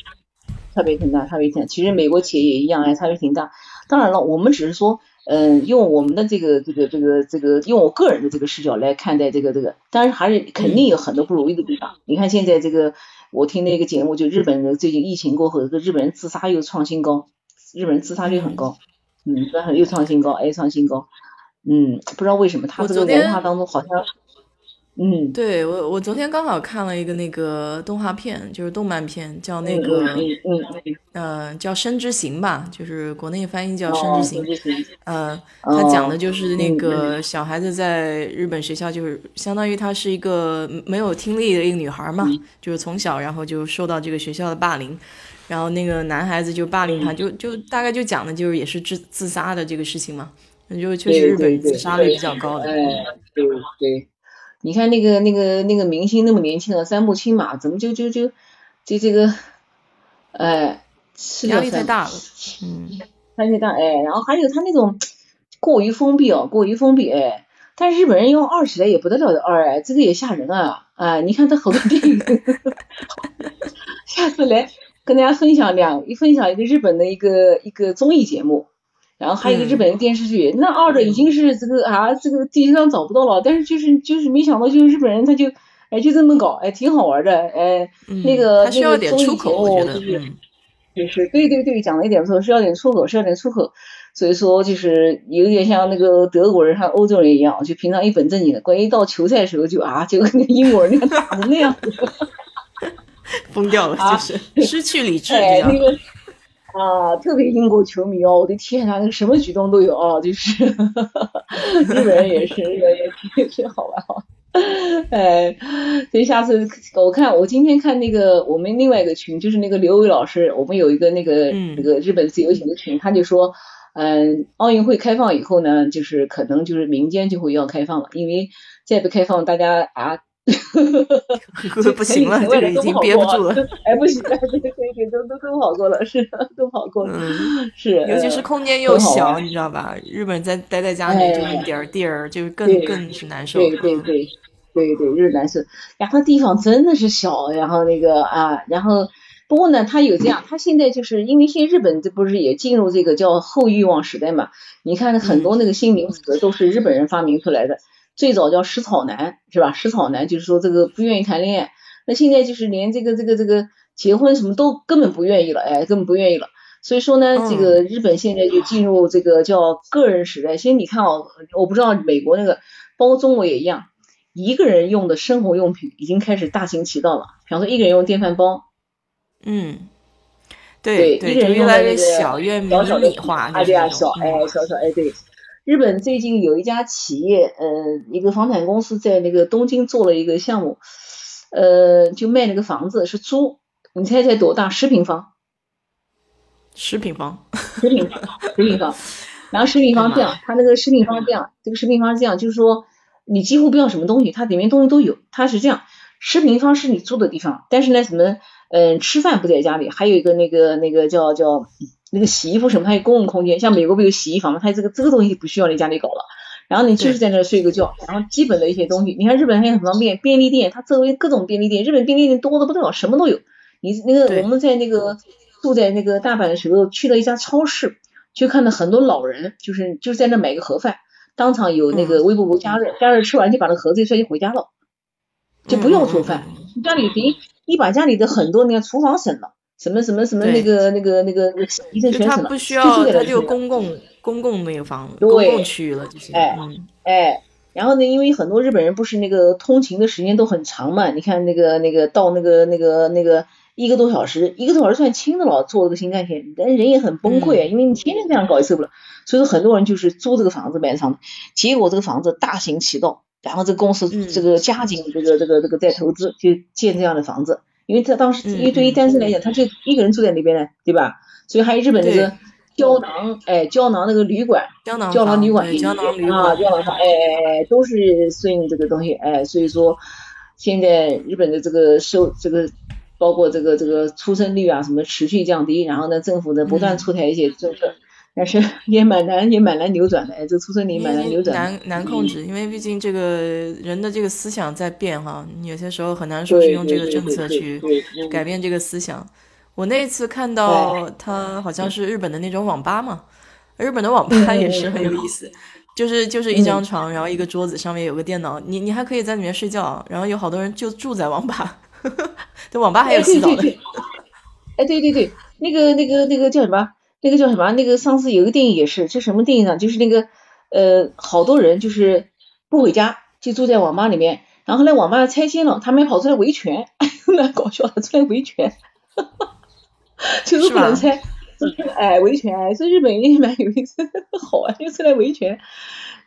差别挺大，差别挺大。其实美国企业也一样，哎，差别挺大。当然了，我们只是说，嗯，用我们的这个这个这个这个，用我个人的这个视角来看待这个这个，当然还是肯定有很多不如意的地方。你看现在这个，我听那个节目，就日本人最近疫情过后，这个日本人自杀又创新高。日本人自杀率很高，嗯，又创新高，哎，创新高，嗯，不知道为什么他这个文化当中好像，嗯，对我我昨天刚好看了一个那个动画片，就是动漫片，叫那个，嗯嗯嗯，叫《生之行》吧，就是国内翻译叫《生之行》，呃，他讲的就是那个小孩子在日本学校，就是相当于她是一个没有听力的一个女孩嘛，就是从小然后就受到这个学校的霸凌。然后那个男孩子就霸凌她，就就大概就讲的就是也是自自杀的这个事情嘛，那就确实日本自杀率比较高的。哎，对对，你看那个那个那个明星那么年轻的三木青马，怎么就就就就这个，哎，压力太大了，嗯，压力太大，哎，然后还有他那种过于封闭哦，过于封闭，哎，但日本人要二起来也不得了的二，哎，这个也吓人啊，哎，你看他好多电影，下次来。跟大家分享两一分享一个日本的一个一个综艺节目，然后还有一个日本的电视剧，那二的已经是这个啊这个地球上找不到了，但是就是就是没想到就是日本人他就哎就这么搞哎挺好玩的哎那个那个综艺节目就是就是对对对讲了一点不错，需要点出口需要点出口，所以说就是有点像那个德国人和欧洲人一样，就平常一本正经的，关于到球赛时候就啊 就跟那英国人打成那样子。疯掉了，就是失去理智。哎，那个啊，特别英国球迷哦，我的天啊，那个什么举动都有啊，就是日本人也是，也也是好玩哈。哎，所以下次我看我今天看那个我们另外一个群，就是那个刘伟老师，我们有一个那个那个日本自由行的群，他就说，嗯，奥运会开放以后呢，就是可能就是民间就会要开放了，因为再不开放，大家啊。不行了，这个已经憋不住了。哎，不行了，对对对，都都都跑过了，是都跑过了，是。尤其是空间又小，你知道吧？日本人在待在家里就一点地儿，就更更是难受。对对对对对，是难受。然后地方真的是小，然后那个啊，然后不过呢，他有这样，他现在就是因为现在日本这不是也进入这个叫后欲望时代嘛？你看很多那个新名词都是日本人发明出来的。最早叫食草男是吧？食草男就是说这个不愿意谈恋爱，那现在就是连这个这个这个结婚什么都根本不愿意了，哎，根本不愿意了。所以说呢，这个日本现在就进入这个叫个人时代。其实你看哦，我不知道美国那个，包括中国也一样，一个人用的生活用品已经开始大行其道了。比方说一个人用电饭煲，嗯，对对，一个人越来越小，越迷你化，啊对啊，小哎小小哎对。日本最近有一家企业，呃，一个房产公司在那个东京做了一个项目，呃，就卖那个房子是租，你猜猜多大？十平方？十平方？十平方？十平方？然后十平方这样，它那个十平方这样，这个十平方是这样，就是说你几乎不要什么东西，它里面东西都有。它是这样，十平方是你住的地方，但是呢，什么，嗯，吃饭不在家里，还有一个那个那个叫叫。那个洗衣服什么，它有公共空间，像美国不有洗衣房吗？它这个这个东西不需要你家里搞了，然后你就是在那睡个觉，然后基本的一些东西，你看日本现在很方便，便利店它周围各种便利店，日本便利店多的不得了，什么都有。你那个我们在那个住在那个大阪的时候，去了一家超市，就看到很多老人，就是就在那买个盒饭，当场有那个微波炉加热，加热吃完就把那盒子一摔就回家了，就不用做饭，家里等于你把家里的很多那个厨房省了。什么什么什么那个那个那个一阵全省了，就它就公共公共那个房公共区域了，就是。哎哎，然后呢，因为很多日本人不是那个通勤的时间都很长嘛，你看那个那个到那个那个那个一个多小时，一个多小时算轻的了，坐这个新干线，但人也很崩溃啊，因为你天天这样搞也受不了。所以说很多人就是租这个房子买房子，结果这个房子大行其道，然后这个公司这个加紧这个这个这个在投资，就建这样的房子。因为他当时因为对于单身来讲，他就一个人住在那边呢，对吧？所以还有日本那个胶囊，哎，胶囊那个旅馆，胶囊胶囊旅馆，胶囊旅馆啊，胶囊房，哎哎哎，都是顺应这个东西，哎，所以说现在日本的这个收这个。包括这个这个出生率啊什么持续降低，然后呢政府呢不断出台一些政策，但是 也蛮难也蛮难扭转的，哎，这出生率蛮难扭转，难难控制，因为毕竟这个人的这个思想在变哈，有些时候很难说是用这个政策去改变这个思想。我那次看到他好像是日本的那种网吧嘛，日本的网吧也是很有意思，就是就是一张床，然后一个桌子上面有个电脑，你你还可以在里面睡觉，然后有好多人就住在网吧。这网吧还有洗澡的，哎，对对 对，那个那个那个叫什么？那个叫什么？那个上次有个电影也是，这什么电影呢？就是那个呃，好多人就是不回家，就住在网吧里面，然后来网吧拆迁了，他们跑出来维权，蛮搞笑的，出来维权，就是不能拆，哎，维权，所以日本也蛮有意思，好玩，就出来维权。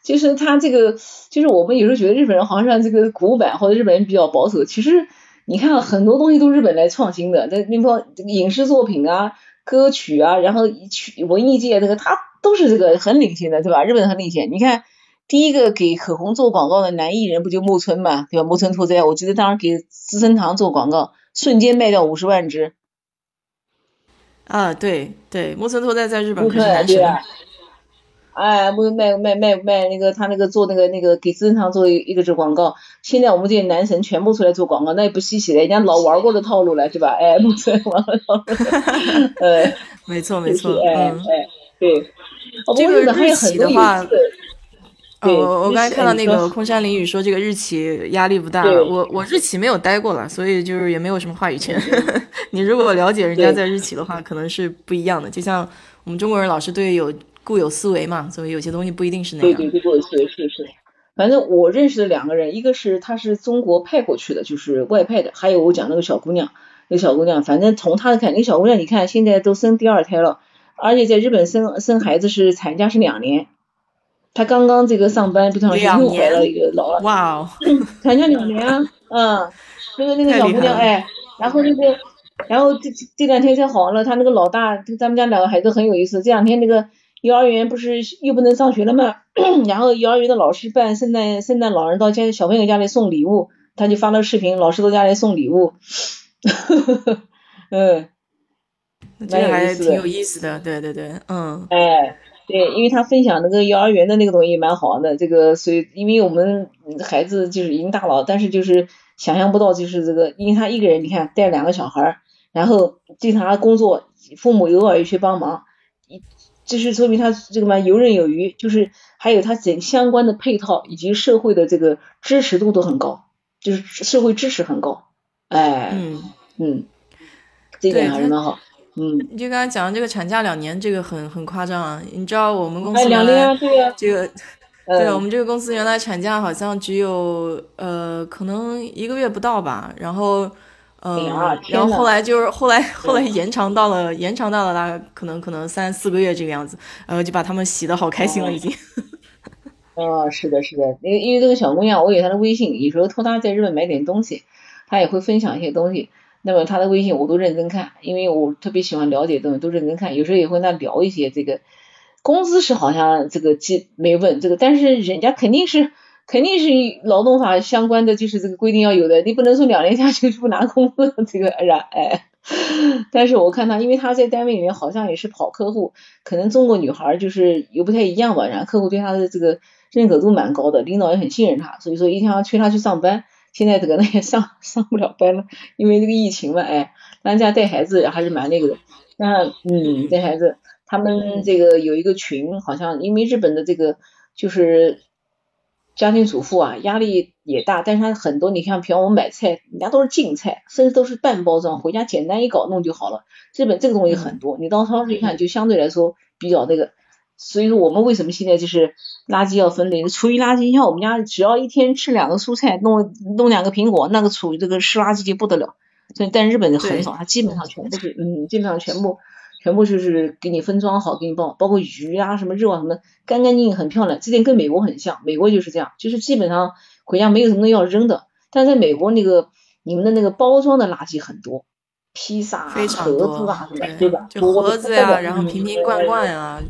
其实他这个，就是我们有时候觉得日本人好像这个古板，或者日本人比较保守，其实。你看很多东西都日本来创新的，那那方影视作品啊、歌曲啊，然后曲文艺界这个，他都是这个很领先的，对吧？日本很领先。你看第一个给口红做广告的男艺人不就木村嘛，对吧？木村拓哉，我记得当时给资生堂做广告，瞬间卖掉五十万支。啊，对对，木村拓哉在日本可是男神。哎，不卖卖卖卖那个他那个做那个那个给资生堂做一个这广告，现在我们这些男神全部出来做广告，那也不稀奇了，人家老玩过的套路了，是吧？哎，木村玩过套路，呃，没错没错，哎哎，对，这个日企的话，我我刚才看到那个空山林雨说这个日企压力不大，我我日企没有待过了，所以就是也没有什么话语权。你如果了解人家在日企的话，可能是不一样的，就像我们中国人老是对有。固有思维嘛，所以有些东西不一定是那样。对对，固有思维是是。反正我认识的两个人，一个是他是中国派过去的，就是外派的；还有我讲那个小姑娘，那个小姑娘，反正从她的看，那个小姑娘，你看现在都生第二胎了，而且在日本生生孩子是产假是两年。她刚刚这个上班不长时间又怀了一个老了。哇哦！产假两年啊，嗯，那个那个小姑娘哎，然后那个，然后这这两天才好了，她那个老大，咱们家两个孩子很有意思，这两天那个。幼儿园不是又不能上学了吗？然后幼儿园的老师办圣诞圣诞老人到家小朋友家里送礼物，他就发了视频，老师到家里送礼物，嗯，这个还挺有意思的，对对对，嗯，哎，对，因为他分享那个幼儿园的那个东西蛮好的，这个所以因为我们孩子就是已经大了，但是就是想象不到就是这个，因为他一个人你看带两个小孩儿，然后经常工作，父母偶尔也去帮忙。就是说明他这个嘛游刃有余，就是还有他整相关的配套以及社会的这个支持度都很高，就是社会支持很高，哎，嗯嗯，这点还是蛮好，嗯。你就刚才讲的这个产假两年，这个很很夸张啊！你知道我们公司两年啊，对呀，这个 对我们这个公司原来产假好像只有呃可能一个月不到吧，然后。嗯，然后后来就是后来后来延长到了延长到了大概可能可能三四个月这个样子，然后就把他们洗的好开心了已经。哦，是的，是的，因为因为这个小姑娘，我有她的微信，有时候托她在日本买点东西，她也会分享一些东西。那么她的微信我都认真看，因为我特别喜欢了解东西，都认真看。有时候也会跟她聊一些这个工资是好像这个记没问这个，但是人家肯定是。肯定是劳动法相关的，就是这个规定要有的，你不能说两年下去就 不拿工资，这个然哎。但是我看他，因为他在单位里面好像也是跑客户，可能中国女孩就是又不太一样吧，然后客户对他的这个认可度蛮高的，领导也很信任他，所以说一天要催他去上班。现在这个呢也上上不了班了，因为这个疫情嘛，哎，咱家带孩子还是蛮那个的。那嗯，带孩子，他们这个有一个群，好像因为日本的这个就是。家庭主妇啊，压力也大，但是他很多，你看，比方我们买菜，人家都是净菜，甚至都是半包装，回家简单一搞弄就好了。日本这个东西很多，你到超市一看，就相对来说比较那个。所以说我们为什么现在就是垃圾要分类？厨余垃圾，你像我们家只要一天吃两个蔬菜，弄弄两个苹果，那个厨这个湿垃圾就不得了。所以但日本人很少，它基本上全部是嗯，基本上全部全部就是给你分装好，给你包包括鱼啊什么肉啊什么，干干净净很漂亮。这点跟美国很像，美国就是这样，就是基本上回家没有什么要扔的。但在美国那个你们的那个包装的垃圾很多，披萨、盒子啊什么，对吧？就盒子呀，然后瓶瓶罐罐啊，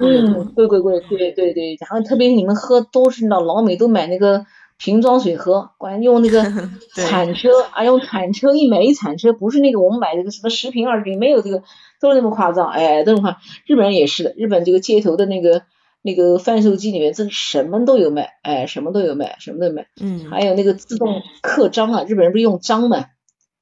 嗯，对对对对对对，然后特别你们喝都是老老美都买那个。瓶装水喝，管用那个 铲车，啊，用铲车一买一铲车，不是那个我们买这个什么十瓶二十瓶，没有这个，都是那么夸张，哎，都是夸。日本人也是的，日本这个街头的那个那个贩售机里面，这什么都有卖，哎，什么都有卖，什么都有卖。嗯。还有那个自动刻章啊，日本人不是用章吗？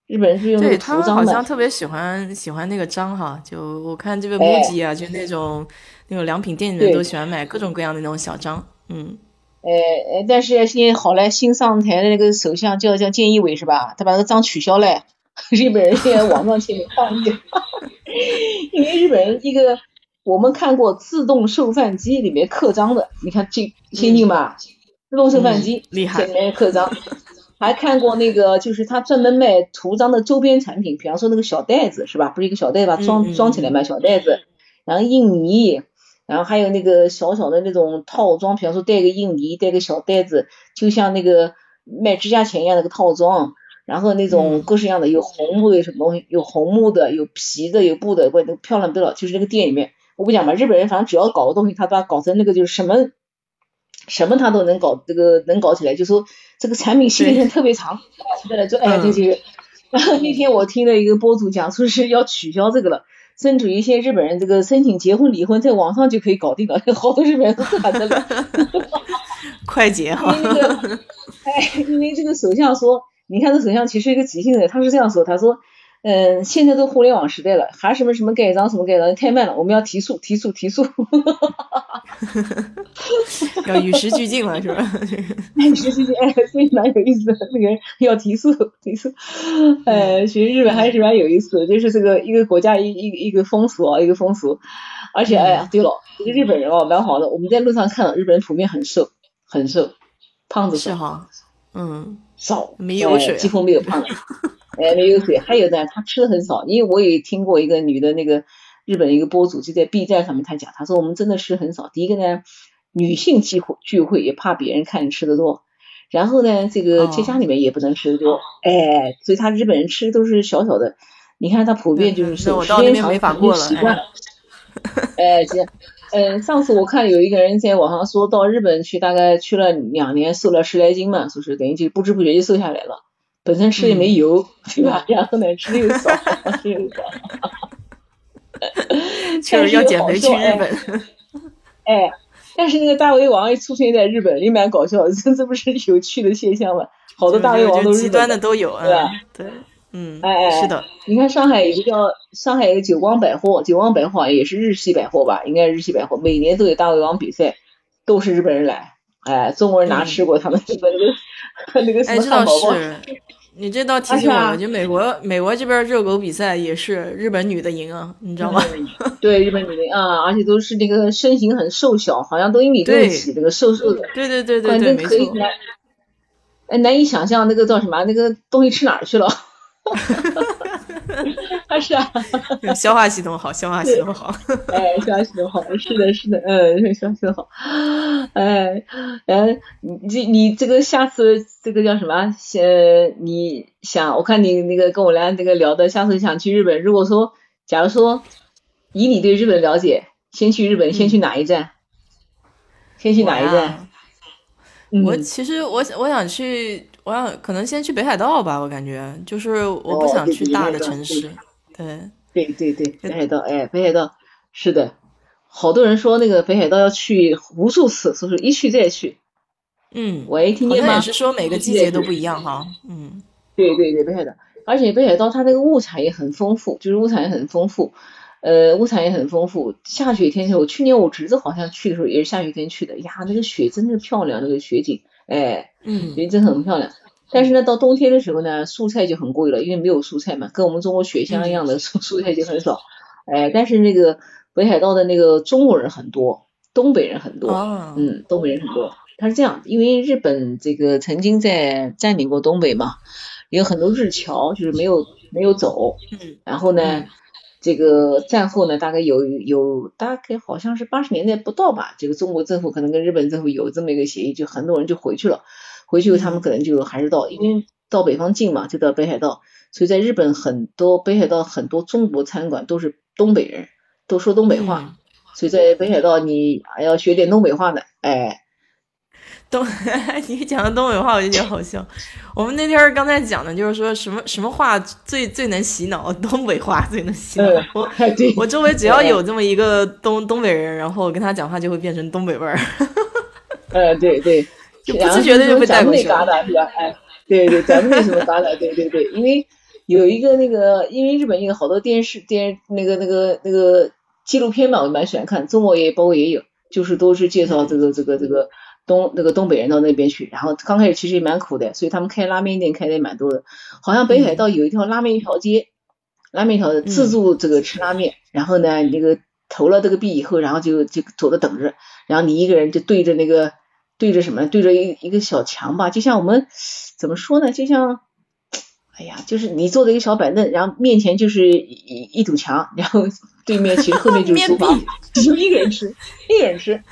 日本人是用那个图章的。好像特别喜欢喜欢那个章哈，就我看这个 MUJI 啊，就那种那种良品店里面都喜欢买各种各样的那种小章，嗯。呃呃，但是现在好了，新上台的那个首相叫叫菅义伟是吧？他把那个章取消了，日本人现在网上去抗议，因为日本人一个我们看过自动售饭机里面刻章的，你看这先进吧？自动售饭机厉害，里面刻章，还看过那个就是他专门卖图章的周边产品，比方说那个小袋子是吧？不是一个小袋子装装起来卖小袋子，然后印泥。然后还有那个小小的那种套装，比方说带个印泥，带个小袋子，就像那个卖指甲钳一样那个套装。然后那种各式各样的，有红木的什么东西，有红木的，有皮的，有布的，怪漂亮不了。就是那个店里面，我不讲嘛，日本人反正只要搞个东西，他把它搞成那个就是什么什么他都能搞，这个能搞起来。就说这个产品系列特别长，对了，就哎对对。然后 那天我听了一个博主讲，说是要取消这个了。甚至于一些日本人这个申请结婚离婚，在网上就可以搞定了，好多日本人都干这个，快捷哈。因为那个，哎，因为这个首相说，你看这首相其实一个急性子，他是这样说，他说。嗯，现在都互联网时代了，还什么什么盖章什么盖章太慢了，我们要提速提速提速，要与时俱进了是吧？与时俱进，哎，所以蛮有意思的，那个要提速提速，哎，其实日本还是蛮有意思的，就是这个一个国家一一一个风俗啊，一个风俗，而且哎呀，对了，这个日本人哦蛮好的，我们在路上看到日本人普遍很瘦，很瘦，胖子是哈，嗯，少，没有水，几乎没有胖的。哎，没有水，还有呢，他吃的很少。因为我也听过一个女的，那个日本一个博主就在 B 站上面，他讲，他说我们真的吃很少。第一个呢，女性聚会聚会也怕别人看你吃的多，然后呢，这个在家里面也不能吃的多，哎，所以他日本人吃都是小小的。你看他普遍就是时间长就习惯了。哎，这，嗯，上次我看有一个人在网上说到日本去，大概去了两年，瘦了十来斤嘛，就是等于就不知不觉就瘦下来了。本身吃也没油，对吧？然后呢，吃的又少，吃又少，确实要减肥去日本。哎，但是那个大胃王一出现在日本，也蛮搞笑，这 这不是有趣的现象吗？好多大胃王都极端的都有，对吧？对，嗯，哎哎，是的。你看上海有个叫上海有个久光百货，久光百货也是日系百货吧？应该是日系百货，每年都有大胃王比赛，都是日本人来。哎，中国人哪吃过他们日本那个 那个什么汉堡包？你这倒提醒我了，就美国美国这边热狗比赛也是日本女的赢啊，你知道吗？对，日本女的啊，而且都是那个身形很瘦小，好像都一米六几，那个瘦瘦的。对对对对对，没错。哎，难以想象那个叫什么，那个东西吃哪儿去了？哈哈哈哈哈！是啊，消化系统好，消化系统好。哎，消化系统好，是的，是的，嗯，消化系统好。哎，哎，你这你这个下次这个叫什么？先你想，我看你那个跟我俩这个聊的，下次想去日本。如果说，假如说以你对日本了解，先去日本，先去哪一站？先去哪一站？我其实我我想去。我想可能先去北海道吧，我感觉就是我不想去大的城市。对对对对，北海道，哎，北海道是的，好多人说那个北海道要去无数次，所以说一去再去。嗯，喂，听见吗？也是说每个季节都不一样哈。嗯，对对对，北海道，而且北海道它那个物产也很丰富，就是物产也很丰富，呃，物产也很丰富。下雪天我去年我侄子好像去的时候也是下雪天去的，呀，那个雪真的漂亮，那个雪景。哎，嗯，云真很漂亮，但是呢，到冬天的时候呢，蔬菜就很贵了，因为没有蔬菜嘛，跟我们中国雪乡一样的蔬 蔬菜就很少。哎，但是那个北海道的那个中国人很多，东北人很多，嗯，东北人很多。他是这样，因为日本这个曾经在占领过东北嘛，有很多日侨就是没有没有走，嗯，然后呢，这个战后呢，大概有有大概好像是八十年代不到吧，这个中国政府可能跟日本政府有这么一个协议，就很多人就回去了，回去他们可能就还是到，因为到北方近嘛，就到北海道，所以在日本很多北海道很多中国餐馆都是东北人，都说东北话，所以在北海道你还要学点东北话呢，哎。东，你讲的东北话我就觉得好笑。我们那天刚才讲的就是说什么什么话最最能洗脑，东北话最能洗脑。我我周围只要有这么一个东东北人，然后跟他讲话就会变成东北味儿。呃，对对，就不自觉的就被带过去了。是吧？哎，对对，咱们那什么旮瘩，对对对，因为有一个那个，因为日本有好多电视电那个那个那个纪录片嘛，我蛮喜欢看，中国也包括也有，就是都是介绍这个这个这个。东那个东北人到那边去，然后刚开始其实也蛮苦的，所以他们开拉面店开的也蛮多的。好像北海道有一条拉面一条街，拉面一条自助这个吃拉面，然后呢你这个投了这个币以后，然后就就坐着等着，然后你一个人就对着那个对着什么，对着一一个小墙吧，就像我们怎么说呢，就像哎呀，就是你坐在一个小板凳，然后面前就是一一堵墙，然后对面其实后面就是厨房，就一个人吃，一个人吃。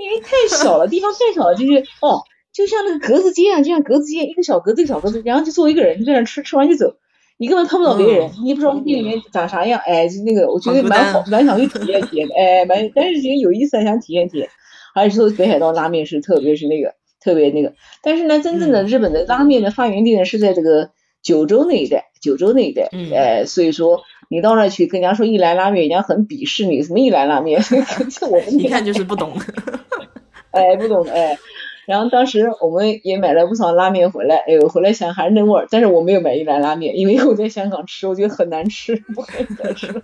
因为太小了，地方太小了，就是哦，就像那个格子间啊，就像格子间，一个小格子一个小格子，然后就坐一个人就在那吃，吃完就走，你根本碰不到别人，你也不知道店里面长啥样，哎，就那个我觉得蛮好，蛮想去体验体验的，哎，蛮，但是觉得有意思，还想体验体验。还是说北海道拉面是特别是那个特别那个，但是呢，真正的日本的拉面的发源地呢是在这个九州那一带，九州那一带，哎，所以说你到那去跟人家说一兰拉面，人家很鄙视你，什么一兰拉面，我们一看就是不懂。哎，不懂哎，然后当时我们也买了不少拉面回来，哎呦，回来想还是那味儿，但是我没有买一兰拉面，因为我在香港吃，我觉得很难吃，不可以再吃。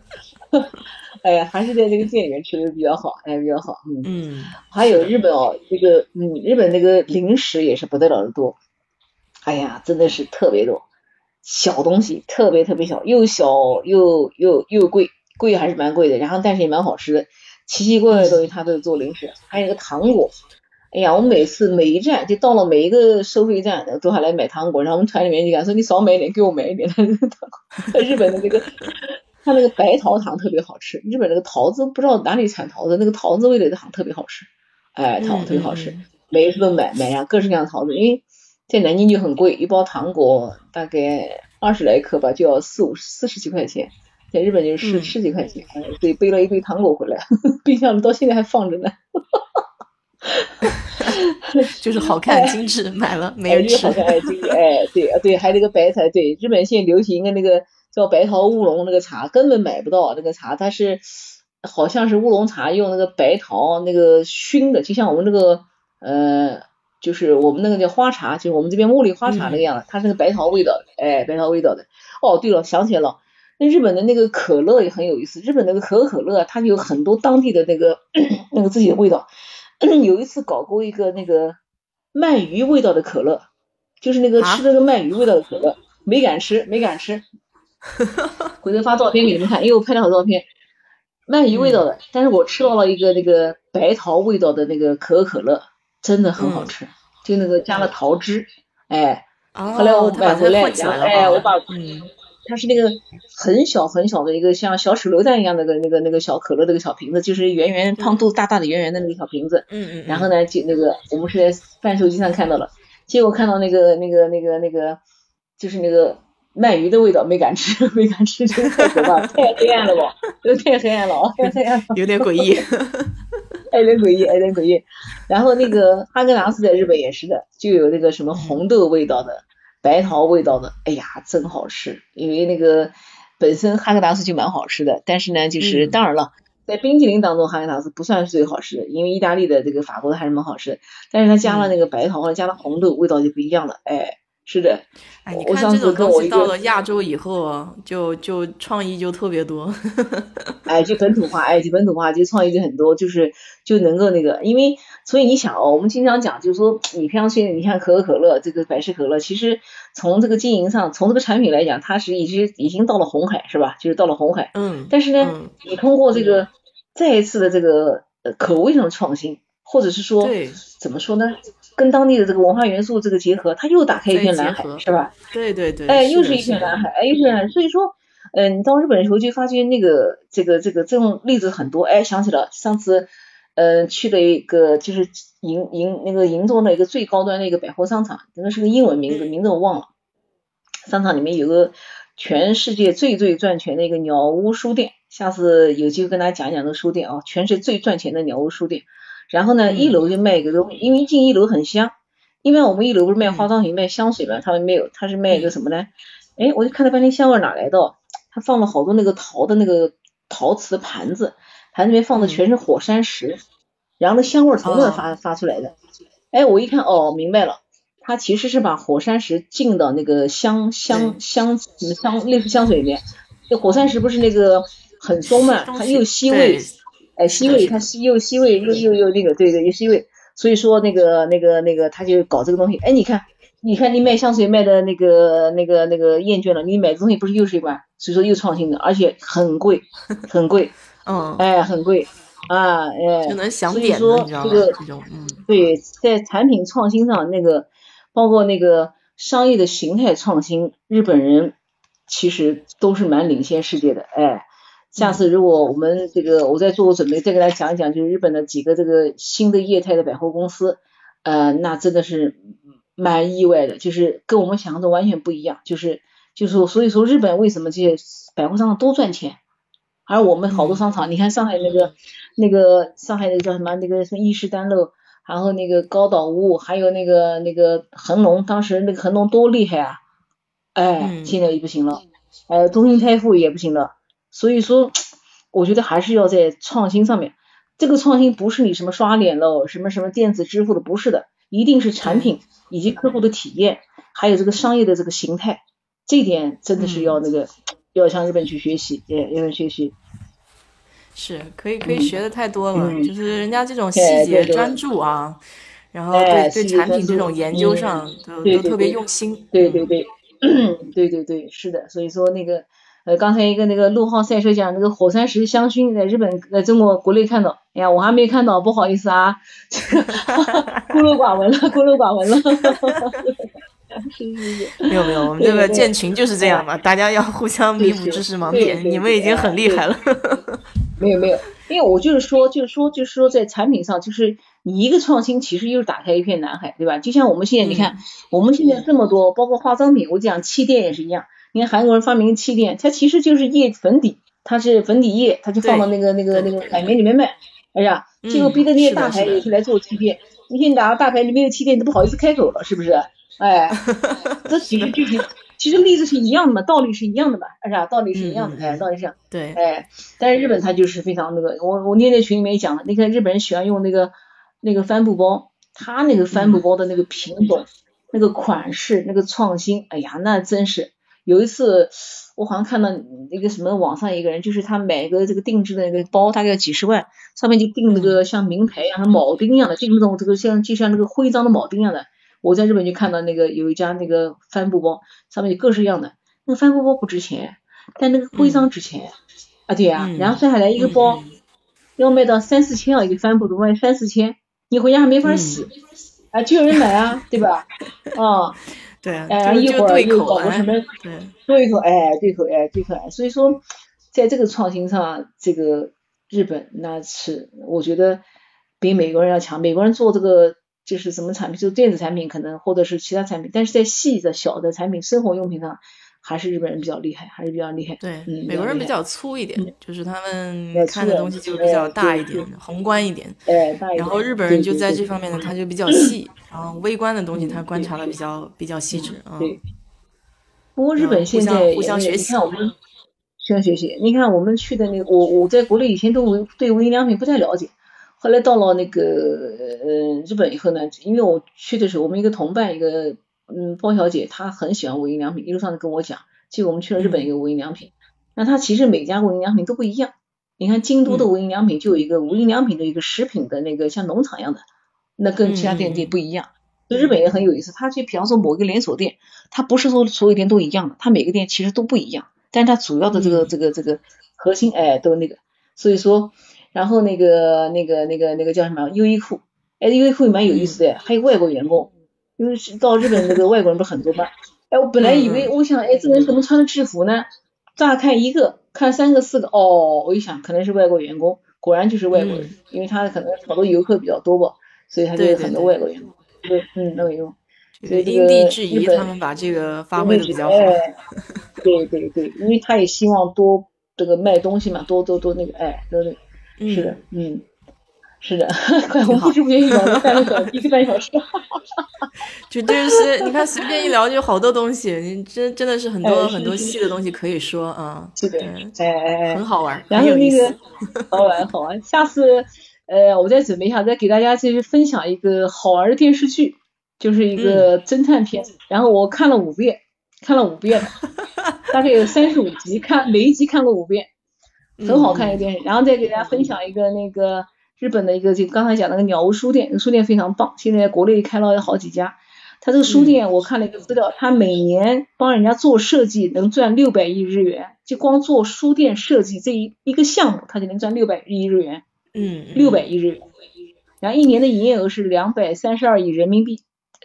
哎呀，还是在这个店里面吃的比较好，哎，比较好，嗯。嗯。还有日本哦，这个嗯，日本那个零食也是不得了的多，哎呀，真的是特别多，小东西特别特别小，又小又又又贵，贵还是蛮贵的，然后但是也蛮好吃的。奇奇怪怪的东西，他都做零食，还有个糖果。哎呀，我每次每一站就到了每一个收费站，都还来买糖果。然后我们团里面就讲说：“你少买一点，给我买一点。”日本的那个，他那个白桃糖特别好吃。日本那个桃子不知道哪里产桃子，那个桃子味的糖特别好吃。哎，糖特别好吃，每一次都买买上各式各样的桃子。因为在南京就很贵，一包糖果大概二十来克吧，就要四五四十几块钱。在日本就是十十几块钱，所以背了一堆糖果回来，冰箱里到现在还放着呢。就是好看精致，买了没人吃。好看精致，哎，对啊对，还有那个白菜，对，日本现在流行的那个叫白桃乌龙那个茶，根本买不到那个茶，它是好像是乌龙茶用那个白桃那个熏的，就像我们那个呃，就是我们那个叫花茶，就是我们这边茉莉花茶那个样子，它是个白桃味道的，哎，白桃味道的。哦，对了，想起来了。那日本的那个可乐也很有意思，日本那个可口可乐它有很多当地的那个 那个自己的味道。有一次搞过一个那个鳗鱼味道的可乐，就是那个吃那个鳗鱼味道的可乐，没敢吃，没敢吃。回头发照片给你们看，因为我拍了好多照片，鳗鱼味道的，但是我吃到了一个那个白桃味道的那个可口可乐，真的很好吃，就那个加了桃汁，哎，后来我买回来，哎，我把嗯。它是那个很小很小的一个像小手榴弹一样的个那个那个小可乐那个小瓶子，就是圆圆胖肚大大的圆圆的那个小瓶子。嗯嗯。然后呢，就那个我们是在贩售机上看到了，结果看到那个那个那个那个就是那个鳗鱼的味道，没敢吃，没敢吃，真太可怕，太黑暗了吧？这太黑暗了啊！太黑暗了。有点诡异。有点诡异，有点诡异。然后那个哈根达斯在日本也是的，就有那个什么红豆味道的。白桃味道的，哎呀，真好吃！因为那个本身哈根达斯就蛮好吃的，但是呢，就是当然了，在冰淇淋当中，哈根达斯不算是最好吃的，因为意大利的这个、法国的还是蛮好吃的。但是它加了那个白桃或者加了红豆，味道就不一样了，哎。是的，哎，你看这种东西到了亚洲以后，就就创意就特别多。哎，就本土化，哎，就本土化，就创意就很多，就是就能够那个，因为所以你想哦，我们经常讲，就是说你平常现在你看可口可乐这个百事可乐，其实从这个经营上，从这个产品来讲，它是已经已经到了红海，是吧？就是到了红海。嗯。但是呢，你通过这个再一次的这个呃口味上的创新，或者是说怎么说呢？跟当地的这个文化元素这个结合，它又打开一片蓝海，是吧？对对对，哎，又是一片蓝海，哎，又是蓝海。所以说，嗯，你到日本的时候就发现那个这个这个这种例子很多。哎，想起了上次，嗯，去了一个就是银银那个银座的一个最高端的一个百货商场，那个是个英文名字，名字我忘了。商场里面有个全世界最最赚钱的一个鸟屋书店，下次有机会跟大家讲一讲这个书店啊，全世界最赚钱的鸟屋书店。然后呢，一楼就卖一个东西，因为进一楼很香。因为我们一楼不是卖化妆品、卖香水嘛，他们没有，他是卖一个什么呢？哎，我就看了半天香味哪来的？他放了好多那个陶的那个陶瓷盘子，盘子里面放的全是火山石，然后那香味从那发发出来的。哎，我一看哦，明白了，他其实是把火山石浸到那个香香香什么香类似香水里面。那火山石不是那个很松嘛，它又吸味。哎，吸味，它吸又吸味又又又那个，对对，又吸味，所以说那个那个那个他就搞这个东西。哎，你看，你看你卖香水卖的那个那个那个厌倦了，你买的东西不是又是一罐，所以说又创新的，而且很贵，很贵，嗯，哎，很贵啊，哎，就能想点这个这种，嗯，对，在产品创新上，那个包括那个商业的形态创新，日本人其实都是蛮领先世界的，哎。下次如果我们这个我再做个准备，再给大家讲一讲，就是日本的几个这个新的业态的百货公司，呃，那真的是蛮意外的，就是跟我们想象的完全不一样，就是就是所以说日本为什么这些百货商场都赚钱，而我们好多商场，你看上海那个那个上海那个叫什么那个什么伊势丹路，然后那个高岛屋，还有那个那个恒隆，当时那个恒隆多厉害啊，哎，现在也不行了，哎，东京泰富也不行了。所以说，我觉得还是要在创新上面。这个创新不是你什么刷脸喽，什么什么电子支付的，不是的，一定是产品以及客户的体验，还有这个商业的这个形态，这一点真的是要那个 要向日本去学习，也要学习。是可以可以学的太多了，就是人家这种细节专注啊，然后对对产品这种研究上都都特别用心。对对对，对对对，是的，所以说那个。呃，刚才一个那个陆浩赛车讲那个火山石香薰，在日本在中国国内看到，哎呀，我还没看到，不好意思啊，这 个孤陋寡闻了，孤陋寡闻了。没有没有，我们这个建群就是这样嘛，大家要互相弥补知识盲点，你们已经很厉害了。没有没有，因为我就是说，就是说，就是说，在产品上，就是你一个创新，其实又是打开一片蓝海，对吧？就像我们现在，你看，我们现在这么多，包括化妆品，我讲气垫也是一样。你看韩国人发明气垫，它其实就是液粉底，它是粉底液，它就放到那个那个那个海绵里面卖。哎呀，结果逼得那些大牌也是来做气垫。你现在哪个大牌里面有气垫都不好意思开口了，是不是？哎，这其实就是，其实例子是一样的嘛，道理是一样的嘛，是吧？道理是一样的，哎，道理是。对。哎，但是日本它就是非常那个，我我那天群里面也讲了，你看日本人喜欢用那个那个帆布包，他那个帆布包的那个品种、那个款式、那个创新，哎呀，那真是。有一次，我好像看到那个什么网上一个人，就是他买一个这个定制的那个包，大概几十万，上面就钉那个像名牌一样的铆钉一样的，就那种这个像就像那个徽章的铆钉一样的。我在日本就看到那个有一家那个帆布包，上面有各式各样的。那个帆布包不值钱，但那个徽章值钱啊，对呀。然后算下来一个包要卖到三四千啊，一个帆布都卖三四千，你回家还没法洗啊，就有人买啊，对吧？啊。对，哎，一会儿又搞个什么，对，对口，哎，对口，哎，对口，哎，所以说，在这个创新上，这个日本那是我觉得比美国人要强。美国人做这个就是什么产品，就是电子产品，可能或者是其他产品，但是在细的小的产品、生活用品上。还是日本人比较厉害，还是比较厉害。对，美国人比较粗一点，就是他们看的东西就比较大一点，宏观一点。哎，然后日本人就在这方面呢，他就比较细，然后微观的东西他观察的比较比较细致啊。对。不过日本现在，互相学习。你看我们互相学习。你看我们去的那个，我我在国内以前都对无印良品不太了解，后来到了那个呃日本以后呢，因为我去的时候，我们一个同伴一个。嗯，包小姐她很喜欢无印良品，一路上跟我讲，就我们去了日本一个无印良品，那它其实每家无印良品都不一样。你看京都的无印良品就有一个无印良品的一个食品的那个像农场一样的，那跟其他店店不一样。就日本也很有意思，它就比方说某个连锁店，它不是说所有店都一样的，它每个店其实都不一样，但是它主要的这个这个这个核心哎都那个，所以说，然后那个那个那个那个叫什么优衣库。哎，优衣库蛮有意思的，还有外国员工，因为是到日本那个外国人不是很多嘛。哎，我本来以为，我想，哎，这人怎么穿的制服呢？乍看一个，看三个四个，哦，我一想，可能是外国员工，果然就是外国人，因为他可能好多游客比较多吧，所以他就有很多外国员工。对，嗯，那个用。所以因地制宜，他们把这个发挥的比较好。对对对，因为他也希望多这个卖东西嘛，多多多那个，哎，对对，是的，嗯。是的，快，我不知不觉聊了半个小一个半小时，就就是你看随便一聊就好多东西，你真真的是很多很多细的东西可以说啊，是的，哎哎哎，很好玩，然后那个。好玩好玩，下次呃我再准备一下，再给大家继续分享一个好玩的电视剧，就是一个侦探片，然后我看了五遍，看了五遍，大概有三十五集，看每一集看过五遍，很好看一个电视，然后再给大家分享一个那个。日本的一个就刚才讲那个鸟屋书店，书店非常棒，现在国内开了好几家。他这个书店我看了一个资料，他每年帮人家做设计能赚六百亿日元，就光做书店设计这一一个项目，他就能赚六百亿日元。嗯，六百亿日元，然后一年的营业额是两百三十二亿人民币，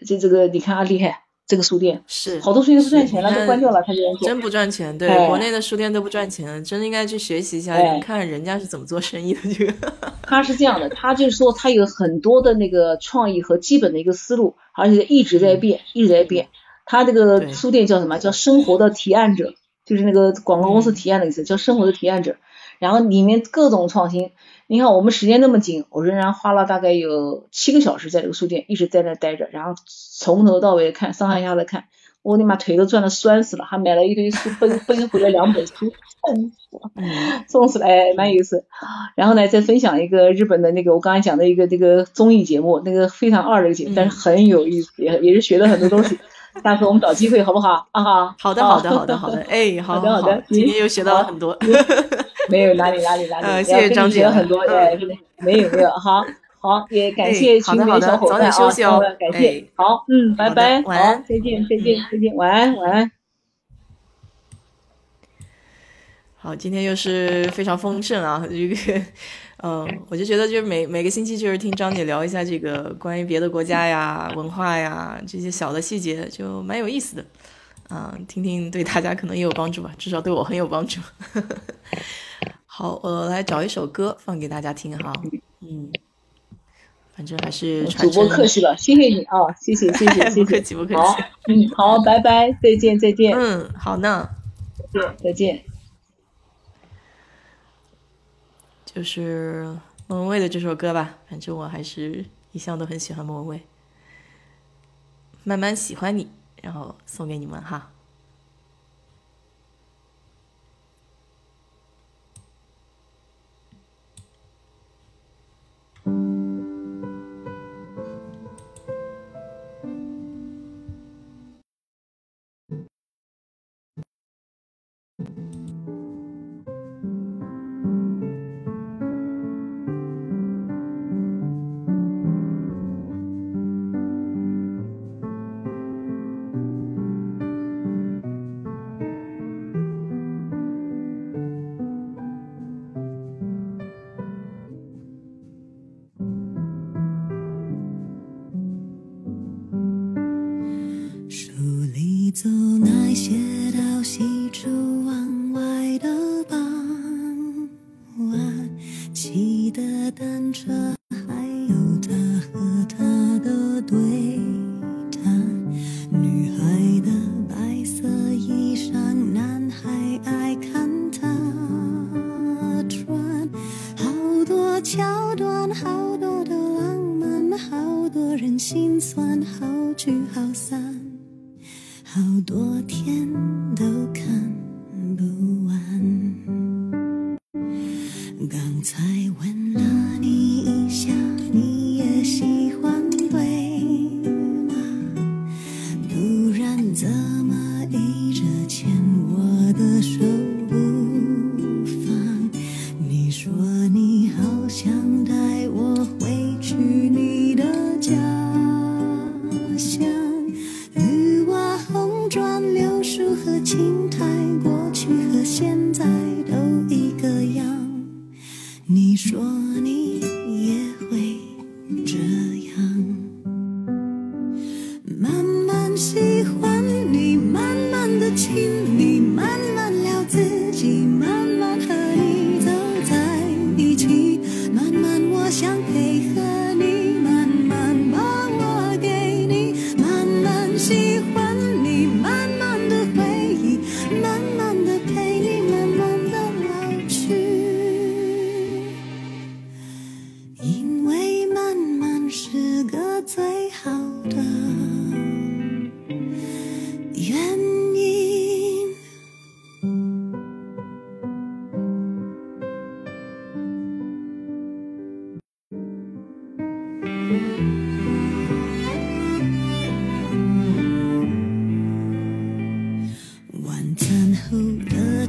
这这个你看啊厉害。这个书店是好多书店不赚钱了，都关掉了。他真不赚钱，对国内的书店都不赚钱，真的应该去学习一下，看人家是怎么做生意的。这个 他是这样的，他就是说他有很多的那个创意和基本的一个思路，而且一直在变，一直在变。他这个书店叫什么？叫生活的提案者，就是那个广告公司提案的意思，叫生活的提案者。然后里面各种创新。你看我们时间那么紧，我仍然花了大概有七个小时在这个书店，一直在那待着，然后从头到尾看，上上下下的看，我的妈，腿都转的酸死了，还买了一堆书，奔奔回来两本书，送死了，送死了，哎，蛮有意思。然后呢，再分享一个日本的那个我刚才讲的一个这个综艺节目，那个非常二的一个节目，但是很有意思，也也是学了很多东西。下次我们找机会好不好？啊哈，好的好的 好的好的，哎，好的好的，今天又学到了很多。没有哪里哪里哪里，呃，谢谢张姐很多，哎，没有没有，好好也感谢群里小伙伴啊，感谢，好，嗯，拜拜，晚安，再见再见再见，晚安晚安。好，今天又是非常丰盛啊，这个，嗯，我就觉得就是每每个星期就是听张姐聊一下这个关于别的国家呀、文化呀这些小的细节，就蛮有意思的。嗯，听听对大家可能也有帮助吧，至少对我很有帮助。好，我来找一首歌放给大家听哈。嗯，反正还是主播客气了，谢谢你啊，谢谢谢谢谢谢，不客气不客气。好，嗯，好，拜拜，再见再见。嗯，好呢，再见再见。就是莫文蔚的这首歌吧，反正我还是一向都很喜欢莫文蔚。慢慢喜欢你。然后送给你们哈。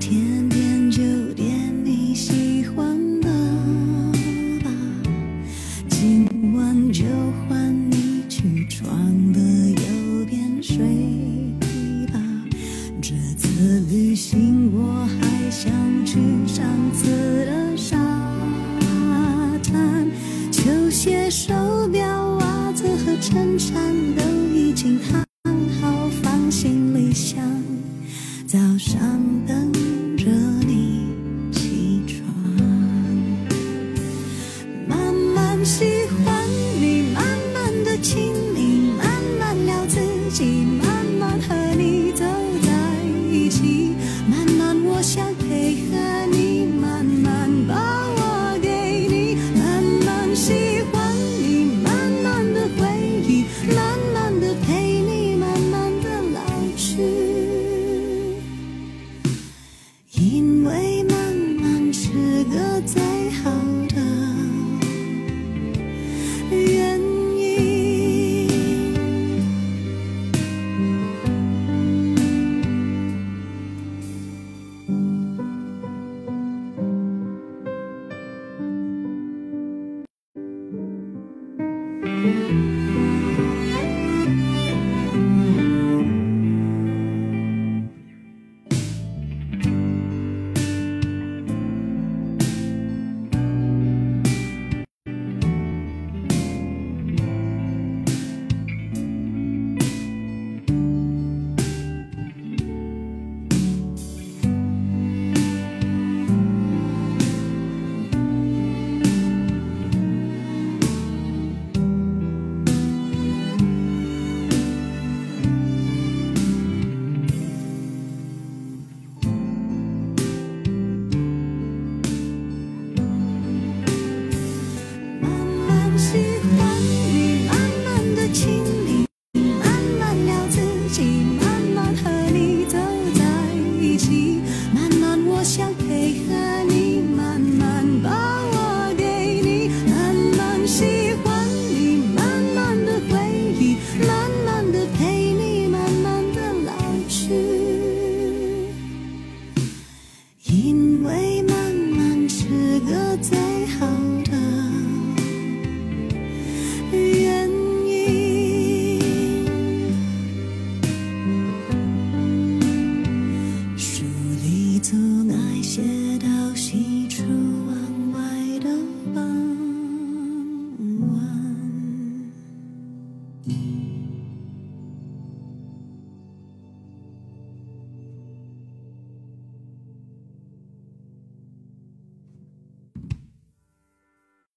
天边